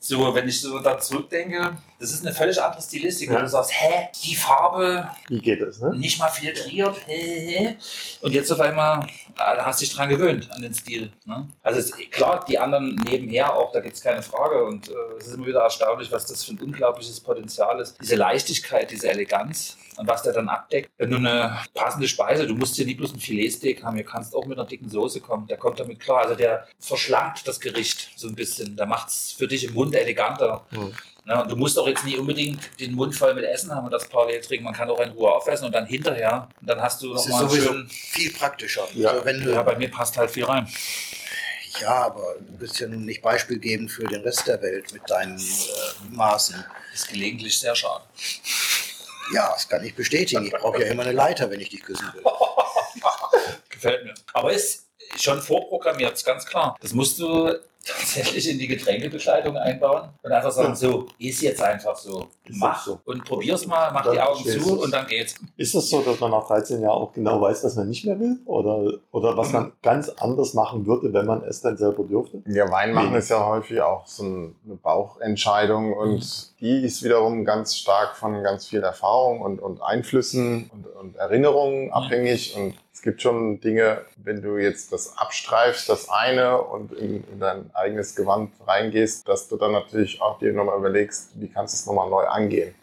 So, wenn ich so da zurückdenke, das ist eine völlig andere Stilistik. Ja. Wenn du sagst, hä, die Farbe Wie geht es, ne? nicht mal filtriert, hä, hä. Und jetzt auf einmal ah, da hast du dich dran gewöhnt an den Stil. Ne? Also es, klar, die anderen nebenher auch, da gibt es keine Frage. Und äh, es ist immer wieder erstaunlich, was das für ein unglaubliches Potenzial ist. Diese Leichtigkeit, diese Eleganz was der dann abdeckt. Wenn du eine passende Speise, du musst hier nicht bloß ein Filetsteak haben, du kannst auch mit einer dicken Soße kommen. Der kommt damit klar. Also der verschlankt das Gericht so ein bisschen. Der macht es für dich im Mund eleganter. Mhm. Ne, und du musst auch jetzt nicht unbedingt den Mund voll mit Essen haben und das parallel trinken. Man kann auch in Ruhe aufessen und dann hinterher. Und dann hast du nochmal sowieso schön. viel praktischer. Ja. Also wenn du, Ja, bei mir passt halt viel rein. ja, aber du bist ja nun nicht beispielgebend für den Rest der Welt mit deinen äh, Maßen. Ist gelegentlich sehr schade. Ja, das kann ich bestätigen. Ich brauche ja immer eine Leiter, wenn ich dich küssen will. (laughs) Gefällt mir. Aber ist schon vorprogrammiert, ist ganz klar. Das musst du tatsächlich in die Getränkebekleidung einbauen und einfach sagen, so, ist jetzt einfach so. Ist Mach so. und probier's mal, mach Dann die Augen zu und dann geht's. Ist das so, dass man nach 13 Jahren auch genau weiß, was man nicht mehr will? Oder, oder was man ganz anders machen würde, wenn man es dann selber dürfte? Ja, Wein machen Nee. ist ja häufig auch so ein- eine Bauchentscheidung und die ist wiederum ganz stark von ganz viel Erfahrung und, und Einflüssen und, und Erinnerungen abhängig und es gibt schon Dinge, wenn du jetzt das abstreifst, das eine und in, in dein eigenes Gewand reingehst, dass du dann natürlich auch dir nochmal überlegst, wie kannst du es nochmal neu angehen.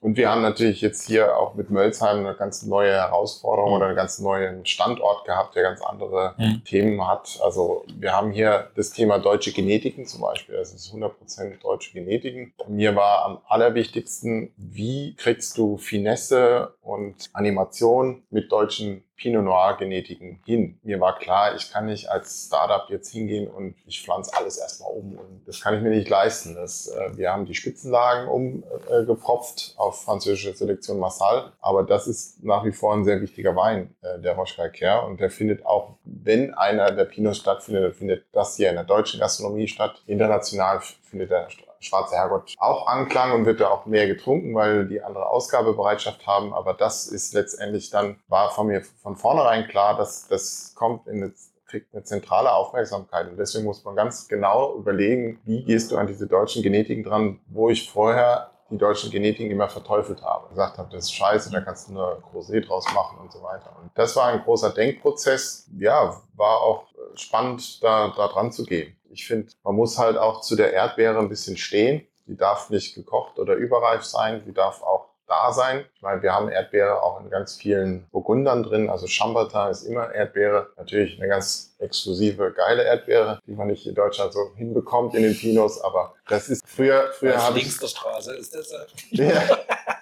Und wir haben natürlich jetzt hier auch mit Mölzheim eine ganz neue Herausforderung oder einen ganz neuen Standort gehabt, der ganz andere Mhm. Themen hat. Also wir haben hier das Thema deutsche Genetiken zum Beispiel. Das ist 100% deutsche Genetiken. Mir war am allerwichtigsten, wie kriegst du Finesse und Animation mit deutschen Pinot Noir Genetiken hin. Mir war klar, ich kann nicht als Startup jetzt hingehen und ich pflanze alles erstmal um und das kann ich mir nicht leisten. Das, äh, wir haben die Spitzenlagen umgepropft auf französische Selektion Massal, aber das ist nach wie vor ein sehr wichtiger Wein, äh, der Roche Calcaire und der findet auch, wenn einer der Pinots stattfindet, dann findet das hier in der deutschen Gastronomie statt. International findet der Schwarze Herrgott auch Anklang und wird da auch mehr getrunken, weil die andere Ausgabebereitschaft haben. Aber das ist letztendlich dann, war von mir von vornherein klar, dass das kommt in eine, kriegt eine zentrale Aufmerksamkeit. Und deswegen muss man ganz genau überlegen, wie gehst du an diese deutschen Genetiken dran, wo ich vorher die deutschen Genetiken immer verteufelt habe. Gesagt habe, das ist scheiße, da kannst du nur Rosé draus machen und so weiter. Und das war ein großer Denkprozess. Ja, war auch äh, spannend, da, da dran zu gehen. Ich finde, man muss halt auch zu der Erdbeere ein bisschen stehen. Die darf nicht gekocht oder überreif sein. Die darf auch da sein. Ich meine, wir haben Erdbeere auch in ganz vielen Burgundern drin. Also Chambertin ist immer Erdbeere. Natürlich eine ganz exklusive, geile Erdbeere, die man nicht in Deutschland so hinbekommt in den Pinots. Aber das ist früher, früher habe ich Straße ist das. äh, ja. (laughs)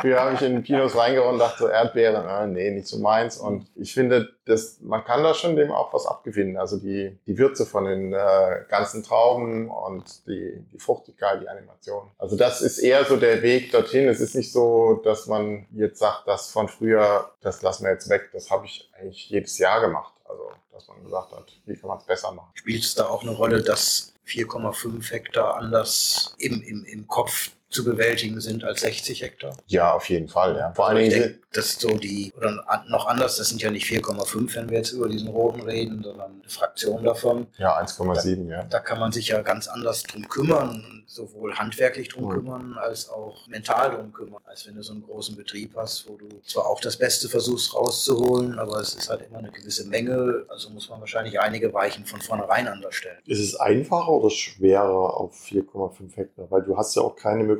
Früher habe ich in den Pinos reingehauen und dachte so, Erdbeeren, äh, nee, nicht so meins. Und ich finde, das, man kann da schon dem auch was abgewinnen. Also die, die Würze von den äh, ganzen Trauben und die, die Fruchtigkeit, die Animation. Also das ist eher so der Weg dorthin. Es ist nicht so, dass man jetzt sagt, das von früher, das lassen wir jetzt weg. Das habe ich eigentlich jedes Jahr gemacht. Also, dass man gesagt hat, wie kann man es besser machen. Spielt es da auch eine Rolle, dass 4,5 Hektar anders im, im, im Kopf zu bewältigen sind als 60 Hektar? Ja, auf jeden Fall, ja. Vor allem, also das ist so die, oder noch anders, das sind ja nicht 4,5, wenn wir jetzt über diesen roten reden, sondern eine Fraktion davon. Ja, 1,7, ja. Da kann man sich ja ganz anders drum kümmern, sowohl handwerklich drum mhm. kümmern, als auch mental drum kümmern, als wenn du so einen großen Betrieb hast, wo du zwar auch das Beste versuchst rauszuholen, aber es ist halt immer eine gewisse Menge, also muss man wahrscheinlich einige Weichen von vornherein anders stellen. Ist es einfacher oder schwerer auf 4,5 Hektar? Weil du hast ja auch keine Möglichkeit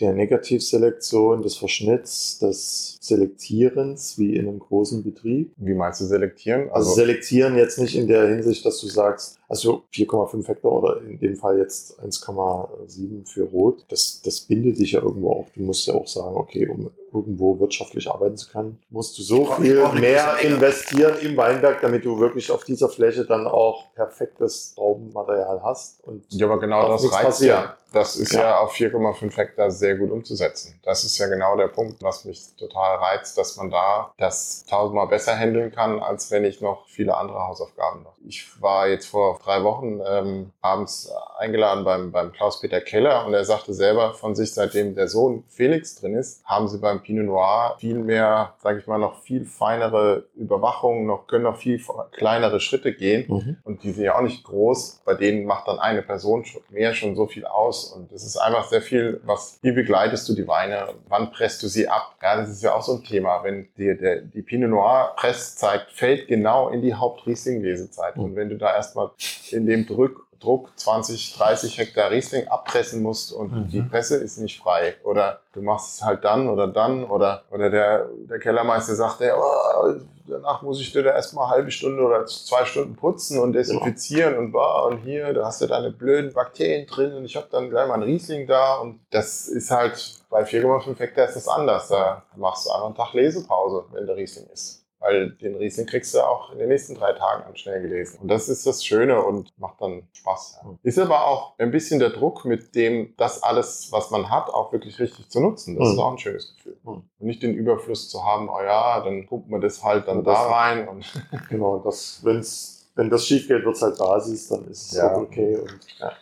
der Negativselektion, des Verschnitts, des Selektierens wie in einem großen Betrieb. Wie meinst du selektieren? Also, also selektieren jetzt nicht in der Hinsicht, dass du sagst, also 4,5 Hektar oder in dem Fall jetzt 1,7 für Rot, das, das bindet dich ja irgendwo auch. Du musst ja auch sagen, okay, um irgendwo wirtschaftlich arbeiten zu können, musst du so viel mehr investieren im Weinberg, damit du wirklich auf dieser Fläche dann auch perfektes Traubenmaterial hast. Und ja, aber genau das reizt passieren. ja. Das ist ja, ja auf 4,5 Hektar sehr gut umzusetzen. Das ist ja genau der Punkt, was mich total reizt, dass man da das tausendmal besser handeln kann, als wenn ich noch viele andere Hausaufgaben mache. Ich war jetzt vor drei Wochen ähm, abends eingeladen beim, beim Klaus-Peter Keller und er sagte selber von sich, seitdem der Sohn Felix drin ist, haben sie beim Pinot Noir viel mehr, sage ich mal, noch viel feinere Überwachung, noch können noch viel kleinere Schritte gehen mhm. und die sind ja auch nicht groß. Bei denen macht dann eine Person mehr schon so viel aus und es ist einfach sehr viel, was wie begleitest du die Weine, wann presst du sie ab? Ja, das ist ja auch so ein Thema, wenn dir der, die Pinot Noir Presszeit fällt genau in die Haupt-Riesling-Lesezeit mhm. und wenn du da erstmal in dem Drück Druck 20, 30 Hektar Riesling abpressen musst und mhm. die Presse ist nicht frei. Oder du machst es halt dann oder dann oder, oder der, der Kellermeister sagt, der, oh, danach muss ich dir da erstmal eine halbe Stunde oder zwei Stunden putzen und desinfizieren ja. und bah, und hier, da hast du deine blöden Bakterien drin und ich habe dann gleich mal einen Riesling da und das ist halt bei 4,5 Hektar ist das anders. Da machst du einfach einen Tag Lesepause, wenn der Riesling ist. Weil den Riesling kriegst du auch in den nächsten drei Tagen an schnell gelesen. Und das ist das Schöne und macht dann Spaß. Ja. Ist aber auch ein bisschen der Druck, mit dem das alles, was man hat, auch wirklich richtig zu nutzen. Das mhm. ist auch ein schönes Gefühl. Mhm. Und nicht den Überfluss zu haben, oh ja, dann pumpt man das halt dann da rein. Und genau, das, wenn's, wenn das schief geht, wird es halt Basis, dann ist es ja. okay. Und, ja.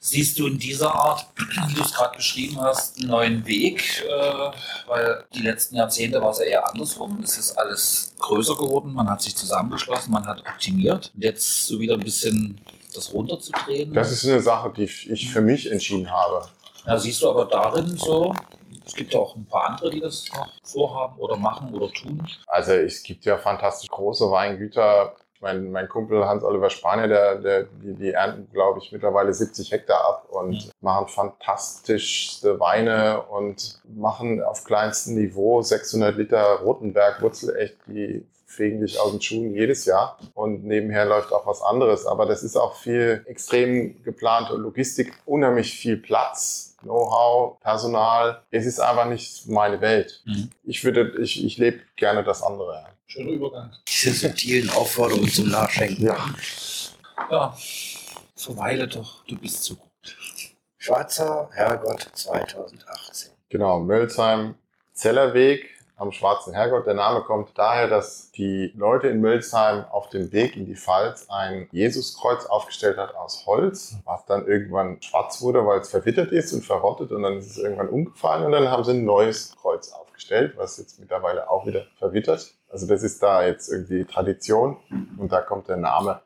Siehst du in dieser Art, wie du es gerade beschrieben hast, einen neuen Weg? Äh, weil die letzten Jahrzehnte war es ja eher andersrum. Es ist alles größer geworden, man hat sich zusammengeschlossen, man hat optimiert. Und jetzt so wieder ein bisschen das runterzudrehen. Das ist eine Sache, die ich für mich entschieden habe. Ja, siehst du aber darin so, es gibt ja auch ein paar andere, die das noch vorhaben oder machen oder tun. Also es gibt ja fantastisch große Weingüter, mein, mein Kumpel Hans-Oliver Spanier, der, der, die, die ernten, glaube ich, mittlerweile 70 Hektar ab und mhm. machen fantastischste Weine und machen auf kleinstem Niveau 600 Liter Rotenberg Wurzelecht, die fegen dich aus den Schuhen jedes Jahr und nebenher läuft auch was anderes. Aber das ist auch viel extrem geplante Logistik, unheimlich viel Platz, Know-how, Personal. Es ist einfach nicht meine Welt. Mhm. Ich würde, ich, ich lebe gerne das andere. Schöner Übergang. Diese subtilen Aufforderungen zum Nachschenken. Ja. Ja, verweile doch, du bist so gut. Schwarzer Herrgott 2018. Genau, Mölzheim, Zellerweg am Schwarzen Herrgott. Der Name kommt daher, dass die Leute in Mölzheim auf dem Weg in die Pfalz ein Jesuskreuz aufgestellt hat aus Holz, was dann irgendwann schwarz wurde, weil es verwittert ist und verrottet und dann ist es irgendwann umgefallen und dann haben sie ein neues Kreuz aufgestellt, was jetzt mittlerweile auch wieder verwittert also das ist da jetzt irgendwie Tradition und da kommt der Name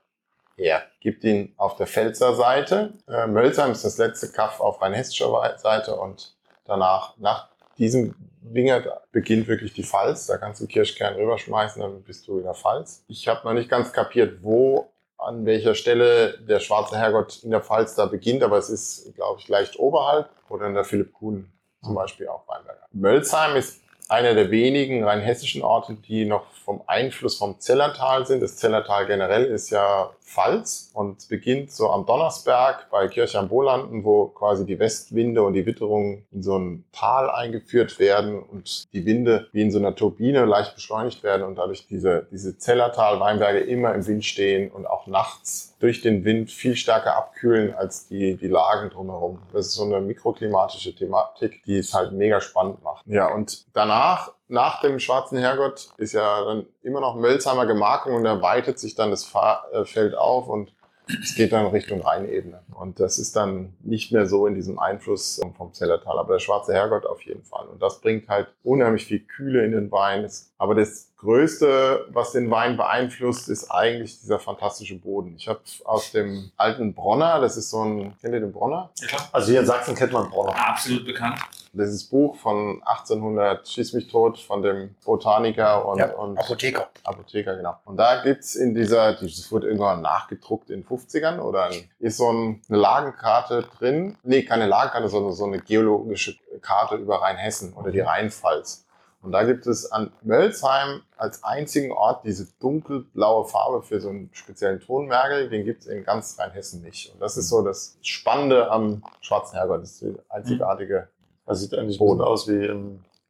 her. Gibt ihn auf der Pfälzer Seite. Äh, Mölsheim ist das letzte Kaff auf rheinhessischer Seite und danach, nach diesem Winger beginnt wirklich die Pfalz. Da kannst du Kirschkern rüberschmeißen, dann bist du in der Pfalz. Ich habe noch nicht ganz kapiert, wo an welcher Stelle der schwarze Herrgott in der Pfalz da beginnt, aber es ist, glaube ich, leicht oberhalb oder in der Philipp Kuhn zum Beispiel auch Weinberger. Mölsheim ist einer der wenigen rein hessischen Orte, die noch vom Einfluss vom Zellertal sind. Das Zellertal generell ist ja Pfalz und beginnt so am Donnersberg bei Kirche am Bolanden, wo quasi die Westwinde und die Witterung in so ein Tal eingeführt werden und die Winde wie in so einer Turbine leicht beschleunigt werden und dadurch diese, diese Zellertal-Weinberge immer im Wind stehen und auch nachts durch den Wind viel stärker abkühlen als die, die Lagen drumherum. Das ist so eine mikroklimatische Thematik, die es halt mega spannend macht. Ja, und danach nach dem Schwarzen Herrgott ist ja dann immer noch Mölzheimer Gemarkung und da weitet sich dann das äh, Feld auf und Es geht dann Richtung Rheinebene. Und das ist dann nicht mehr so in diesem Einfluss vom Zellertal. Aber der schwarze Herrgott auf jeden Fall. Und das bringt halt unheimlich viel Kühle in den Wein. Aber das Größte, was den Wein beeinflusst, ist eigentlich dieser fantastische Boden. Ich habe aus dem alten Bronner, das ist so ein, kennt ihr den Bronner? Ja, klar. Also hier in Sachsen kennt man Bronner. Absolut bekannt. Dieses Buch von 1800, schieß mich tot, von dem Botaniker und, Ja, und Apotheker. Apotheker, genau. Und da gibt's in dieser, das wurde irgendwann nachgedruckt in 50ern oder ein, ist so ein, eine Lagenkarte drin. Nee, keine Lagenkarte, sondern so eine geologische Karte über Rheinhessen oder die Rheinpfalz. Und da gibt es an Mölsheim als einzigen Ort diese dunkelblaue Farbe für so einen speziellen Tonmergel. Den gibt es in ganz Rheinhessen nicht. Und das ist so das Spannende am Schwarzen Herrgott. Das ist die einzigartige. Das sieht eigentlich bisschen aus wie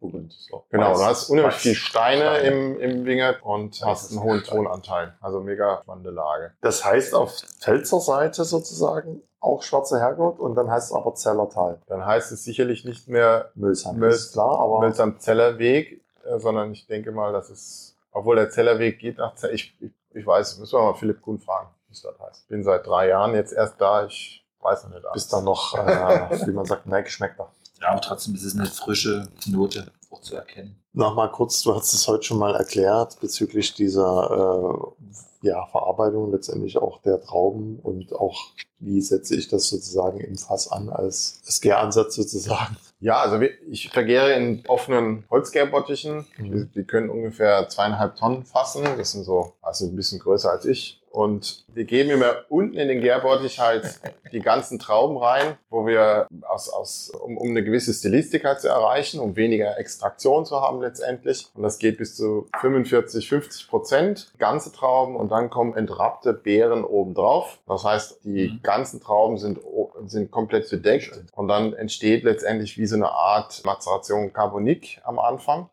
in Burgund. So. Genau, du hast unheimlich Weiß. viel Steine Steine. im, im Wingert und Das hast ist einen hohen. Tonanteil. Also mega spannende Lage. Das heißt auf Pfälzer Seite sozusagen auch Schwarzer Herrgott und dann heißt es aber Zellertal. Dann heißt es sicherlich nicht mehr Mülsheim. Müls- ist klar, aber Mölsam Zellerweg, äh, sondern ich denke mal, dass es, obwohl der Zellerweg geht nach Zell, ich, ich, ich weiß, müssen wir mal Philipp Kuhn fragen, wie es das heißt. Bin seit drei Jahren jetzt erst da, ich weiß noch nicht. alles. bist dann noch, äh, wie man sagt, (laughs) mehr Geschmäcker. Ja, aber trotzdem ist es eine frische Note auch zu erkennen. Nochmal kurz, du hast es heute schon mal erklärt bezüglich dieser äh, ja, Verarbeitung letztendlich auch der Trauben und auch wie setze ich das sozusagen im Fass an als Gäransatz sozusagen. Ja, also ich vergehre in offenen Holzgärbottichen. Mhm. Die, die können ungefähr zweieinhalb Tonnen fassen. Das sind so, also ein bisschen größer als ich. Und wir geben immer unten in den Gärbottich halt die ganzen Trauben rein, wo wir aus, aus, um, um eine gewisse Stilistik halt zu erreichen, um weniger Extraktion zu haben letztendlich. Und das geht bis zu 45, 50 Prozent ganze Trauben und dann kommen entrappte Beeren oben drauf. Das heißt, die Mhm. ganzen Trauben sind, sind komplett bedeckt und dann entsteht letztendlich wie so eine Art Mazeration Carbonique am Anfang.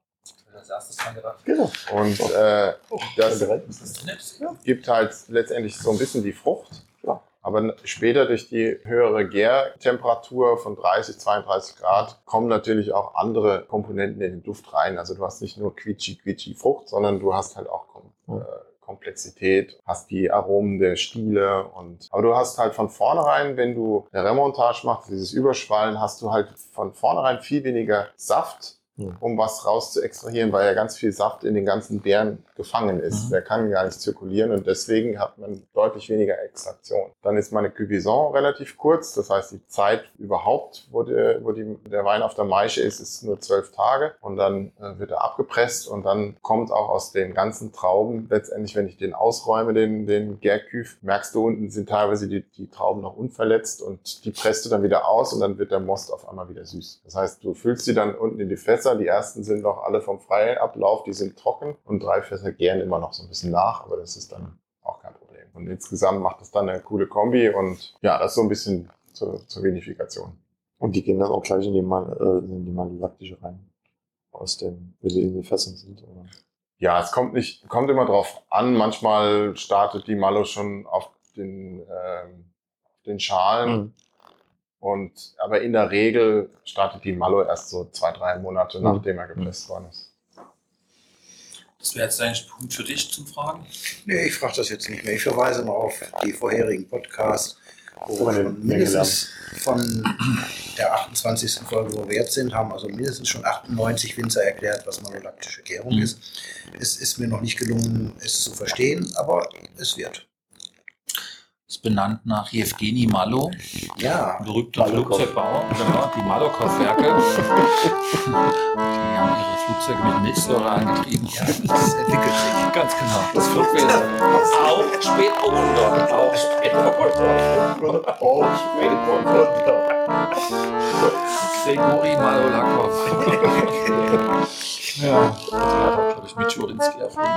Als erstes dran gedacht. Genau. Und äh, das Was ist das gibt halt letztendlich so ein bisschen die Frucht. Aber später durch die höhere Gärtemperatur von 30, 32 Grad kommen natürlich auch andere Komponenten in den Duft rein. Also du hast nicht nur quietschi, quietschi Frucht, sondern du hast halt auch Kom äh, Komplexität, hast die Aromen der Stiele und aber du hast halt von vornherein, wenn du eine Remontage machst, dieses Überschwallen, hast du halt von vornherein viel weniger Saft. Um was raus zu extrahieren, weil ja ganz viel Saft in den ganzen Beeren gefangen ist. Mhm. Der kann gar nicht zirkulieren und deswegen hat man deutlich weniger Extraktion. Dann ist meine Cuisson relativ kurz, das heißt die Zeit überhaupt, wo, der, wo die, der Wein auf der Maische ist, ist nur zwölf Tage und dann äh, wird er abgepresst und dann kommt auch aus den ganzen Trauben letztendlich, wenn ich den ausräume, den, den Gärküf, merkst du unten sind teilweise die, die Trauben noch unverletzt und die presst du dann wieder aus und dann wird der Most auf einmal wieder süß. Das heißt, du füllst sie dann unten in die Fässer, die ersten sind noch alle vom freien Ablauf, die sind trocken und drei Fässer gären immer noch so ein bisschen nach, aber das ist dann auch kein Problem. Und insgesamt macht es dann eine coole Kombi und ja, das ist so ein bisschen zur, zur Vinifikation. Und die gehen dann auch gleich in die, Mal, äh, in die malolaktische rein. Aus dem, wenn die in den Fässern sind. Oder? Ja, es kommt nicht, kommt immer drauf an. Manchmal startet die Malo schon auf den, auf den Schalen. Mhm. Und, aber in der Regel startet die Malo erst so zwei, drei Monate, Mhm. nachdem er gepresst worden ist. Das wäre jetzt eigentlich ein Punkt für dich zum Fragen. Nee, ich frage das jetzt nicht mehr. Ich verweise mal auf die vorherigen Podcasts, wo wir schon mindestens von der 28. Folge, wo wir jetzt sind, haben also mindestens schon 98 Winzer erklärt, was malolaktische Gärung Mhm. ist. Es ist mir noch nicht gelungen, es zu verstehen, aber es wird. Ist benannt nach Jewgeni Malo, Ja, berühmter. Flugzeugbauer. Genau, die Malakow-Werke. (laughs) die haben ihre Flugzeuge mit Milchsäure angetrieben. ja, das entwickelt sich. Ganz genau. Das Flugwesen. Auch Spätburgunder. Auch Spätburgunder. Oh, Spätburgunder. Grigori Malolakov. ja, der hat, glaube ich, mit Schurinski erfunden.